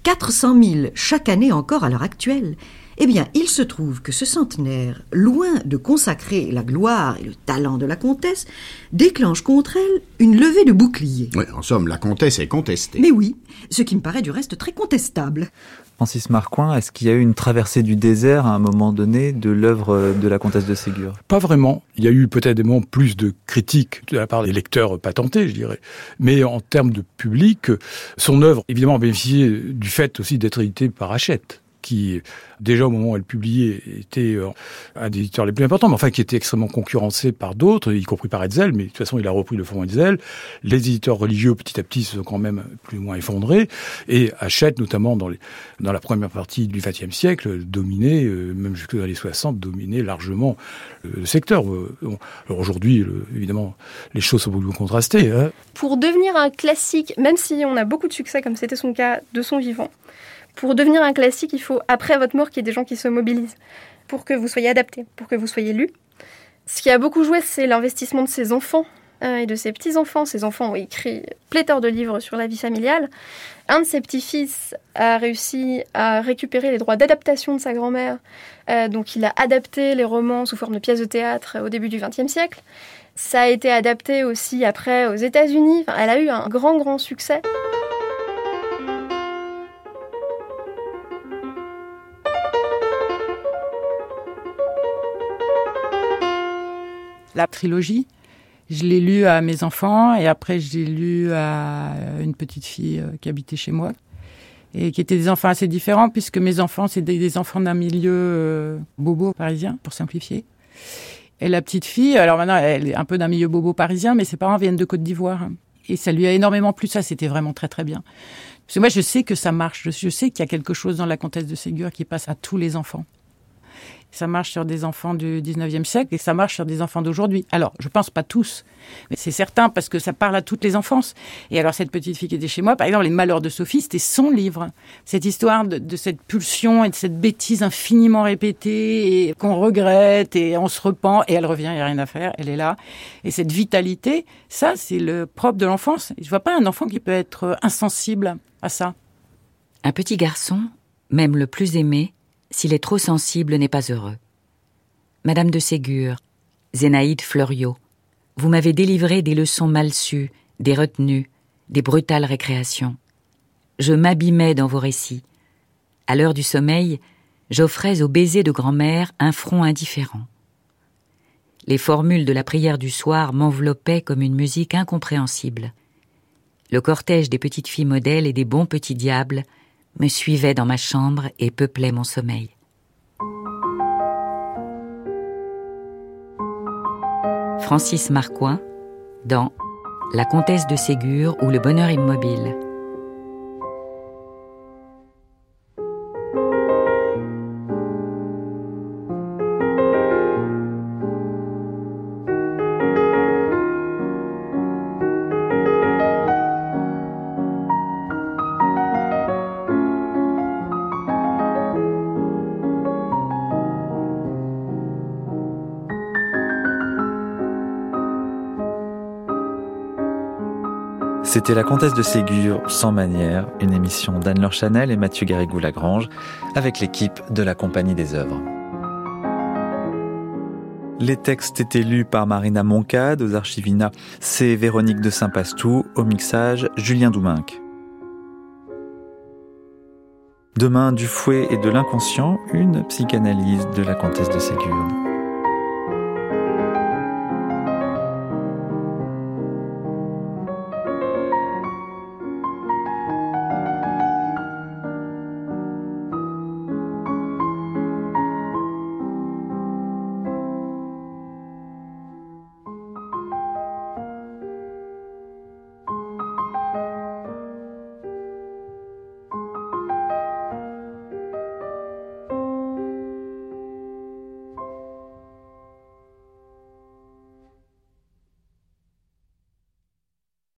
400 000 chaque année encore à l'heure actuelle, eh bien, il se trouve que ce centenaire, loin de consacrer la gloire et le talent de la comtesse, déclenche contre elle une levée de boucliers. Oui, en somme, la comtesse est contestée. Mais oui, ce qui me paraît du reste très contestable. Francis Marcoing, est-ce qu'il y a eu une traversée du désert à un moment donné de l'œuvre de la comtesse de Ségur? Pas vraiment. Il y a eu peut-être des moments plus de critiques de la part des lecteurs patentés, je dirais. Mais en termes de public, son œuvre, évidemment, a bénéficié du fait aussi d'être édité par Hachette qui, déjà au moment où elle publiait, était euh, un des éditeurs les plus importants, mais enfin qui était extrêmement concurrencé par d'autres, y compris par Hetzel, mais de toute façon il a repris le format Hetzel. Les éditeurs religieux, petit à petit, se sont quand même plus ou moins effondrés, et Hachette, notamment dans, dans la première partie du XXe siècle, dominait, euh, même jusque dans les 60, dominait largement le secteur. Euh, alors aujourd'hui, évidemment, les choses sont beaucoup contrastées. Hein. Pour devenir un classique, même si on a beaucoup de succès, comme c'était son cas de son vivant, pour devenir un classique, il faut, après votre mort, qu'il y ait des gens qui se mobilisent pour que vous soyez adapté, pour que vous soyez lu. Ce qui a beaucoup joué, c'est l'investissement de ses enfants euh, et de ses petits-enfants. Ses enfants ont écrit pléthore de livres sur la vie familiale. Un de ses petits-fils a réussi à récupérer les droits d'adaptation de sa grand-mère. Euh, donc il a adapté les romans sous forme de pièces de théâtre au début du XXe siècle. Ça a été adapté aussi après aux États-Unis. elle a eu un grand, grand succès. La trilogie. Je l'ai lu à mes enfants et après je l'ai lu à une petite fille euh, qui habitait chez moi et qui étaient des enfants assez différents puisque mes enfants c'est des, enfants d'un milieu euh, bobo parisien pour simplifier. Et la petite fille, alors maintenant elle est un peu d'un milieu bobo parisien mais ses parents viennent de Côte d'Ivoire et ça lui a énormément plu ça, c'était vraiment très très bien. Parce que moi je sais que ça marche, je sais qu'il y a quelque chose dans la comtesse de Ségur qui passe à tous les enfants. Ça marche sur des enfants du 19e siècle et ça marche sur des enfants d'aujourd'hui. Alors, je pense pas tous, mais c'est certain parce que ça parle à toutes les enfances. Et alors, cette petite fille qui était chez moi, par exemple, Les Malheurs de Sophie, c'était son livre. Cette histoire de, cette pulsion et de cette bêtise infiniment répétée et qu'on regrette et on se repent et elle revient, il n'y a rien à faire, elle est là. Et cette vitalité, ça, c'est le propre de l'enfance. Je vois pas un enfant qui peut être insensible à ça. Un petit garçon, même le plus aimé, s'il est trop sensible, n'est pas heureux. Madame de Ségur, Zénaïde Fleuriot, vous m'avez délivré des leçons mal sues, des retenues, des brutales récréations. Je m'abîmais dans vos récits. À l'heure du sommeil, j'offrais au baiser de grand-mère un front indifférent. Les formules de la prière du soir m'enveloppaient comme une musique incompréhensible. Le cortège des petites filles modèles et des bons petits diables me suivait dans ma chambre et peuplait mon sommeil. Francis Marcoing dans La comtesse de Ségur ou le bonheur immobile. C'était La Comtesse de Ségur, sans manière, une émission d'Anne-Laure Chanel et Mathieu Garrigou-Lagrange, avec l'équipe de la Compagnie des œuvres. Les textes étaient lus par Marina Moncade aux Archivina, c'est Véronique de Saint-Pastou, au mixage Julien Douminc. Demain, du fouet et de l'inconscient, une psychanalyse de la comtesse de Ségur.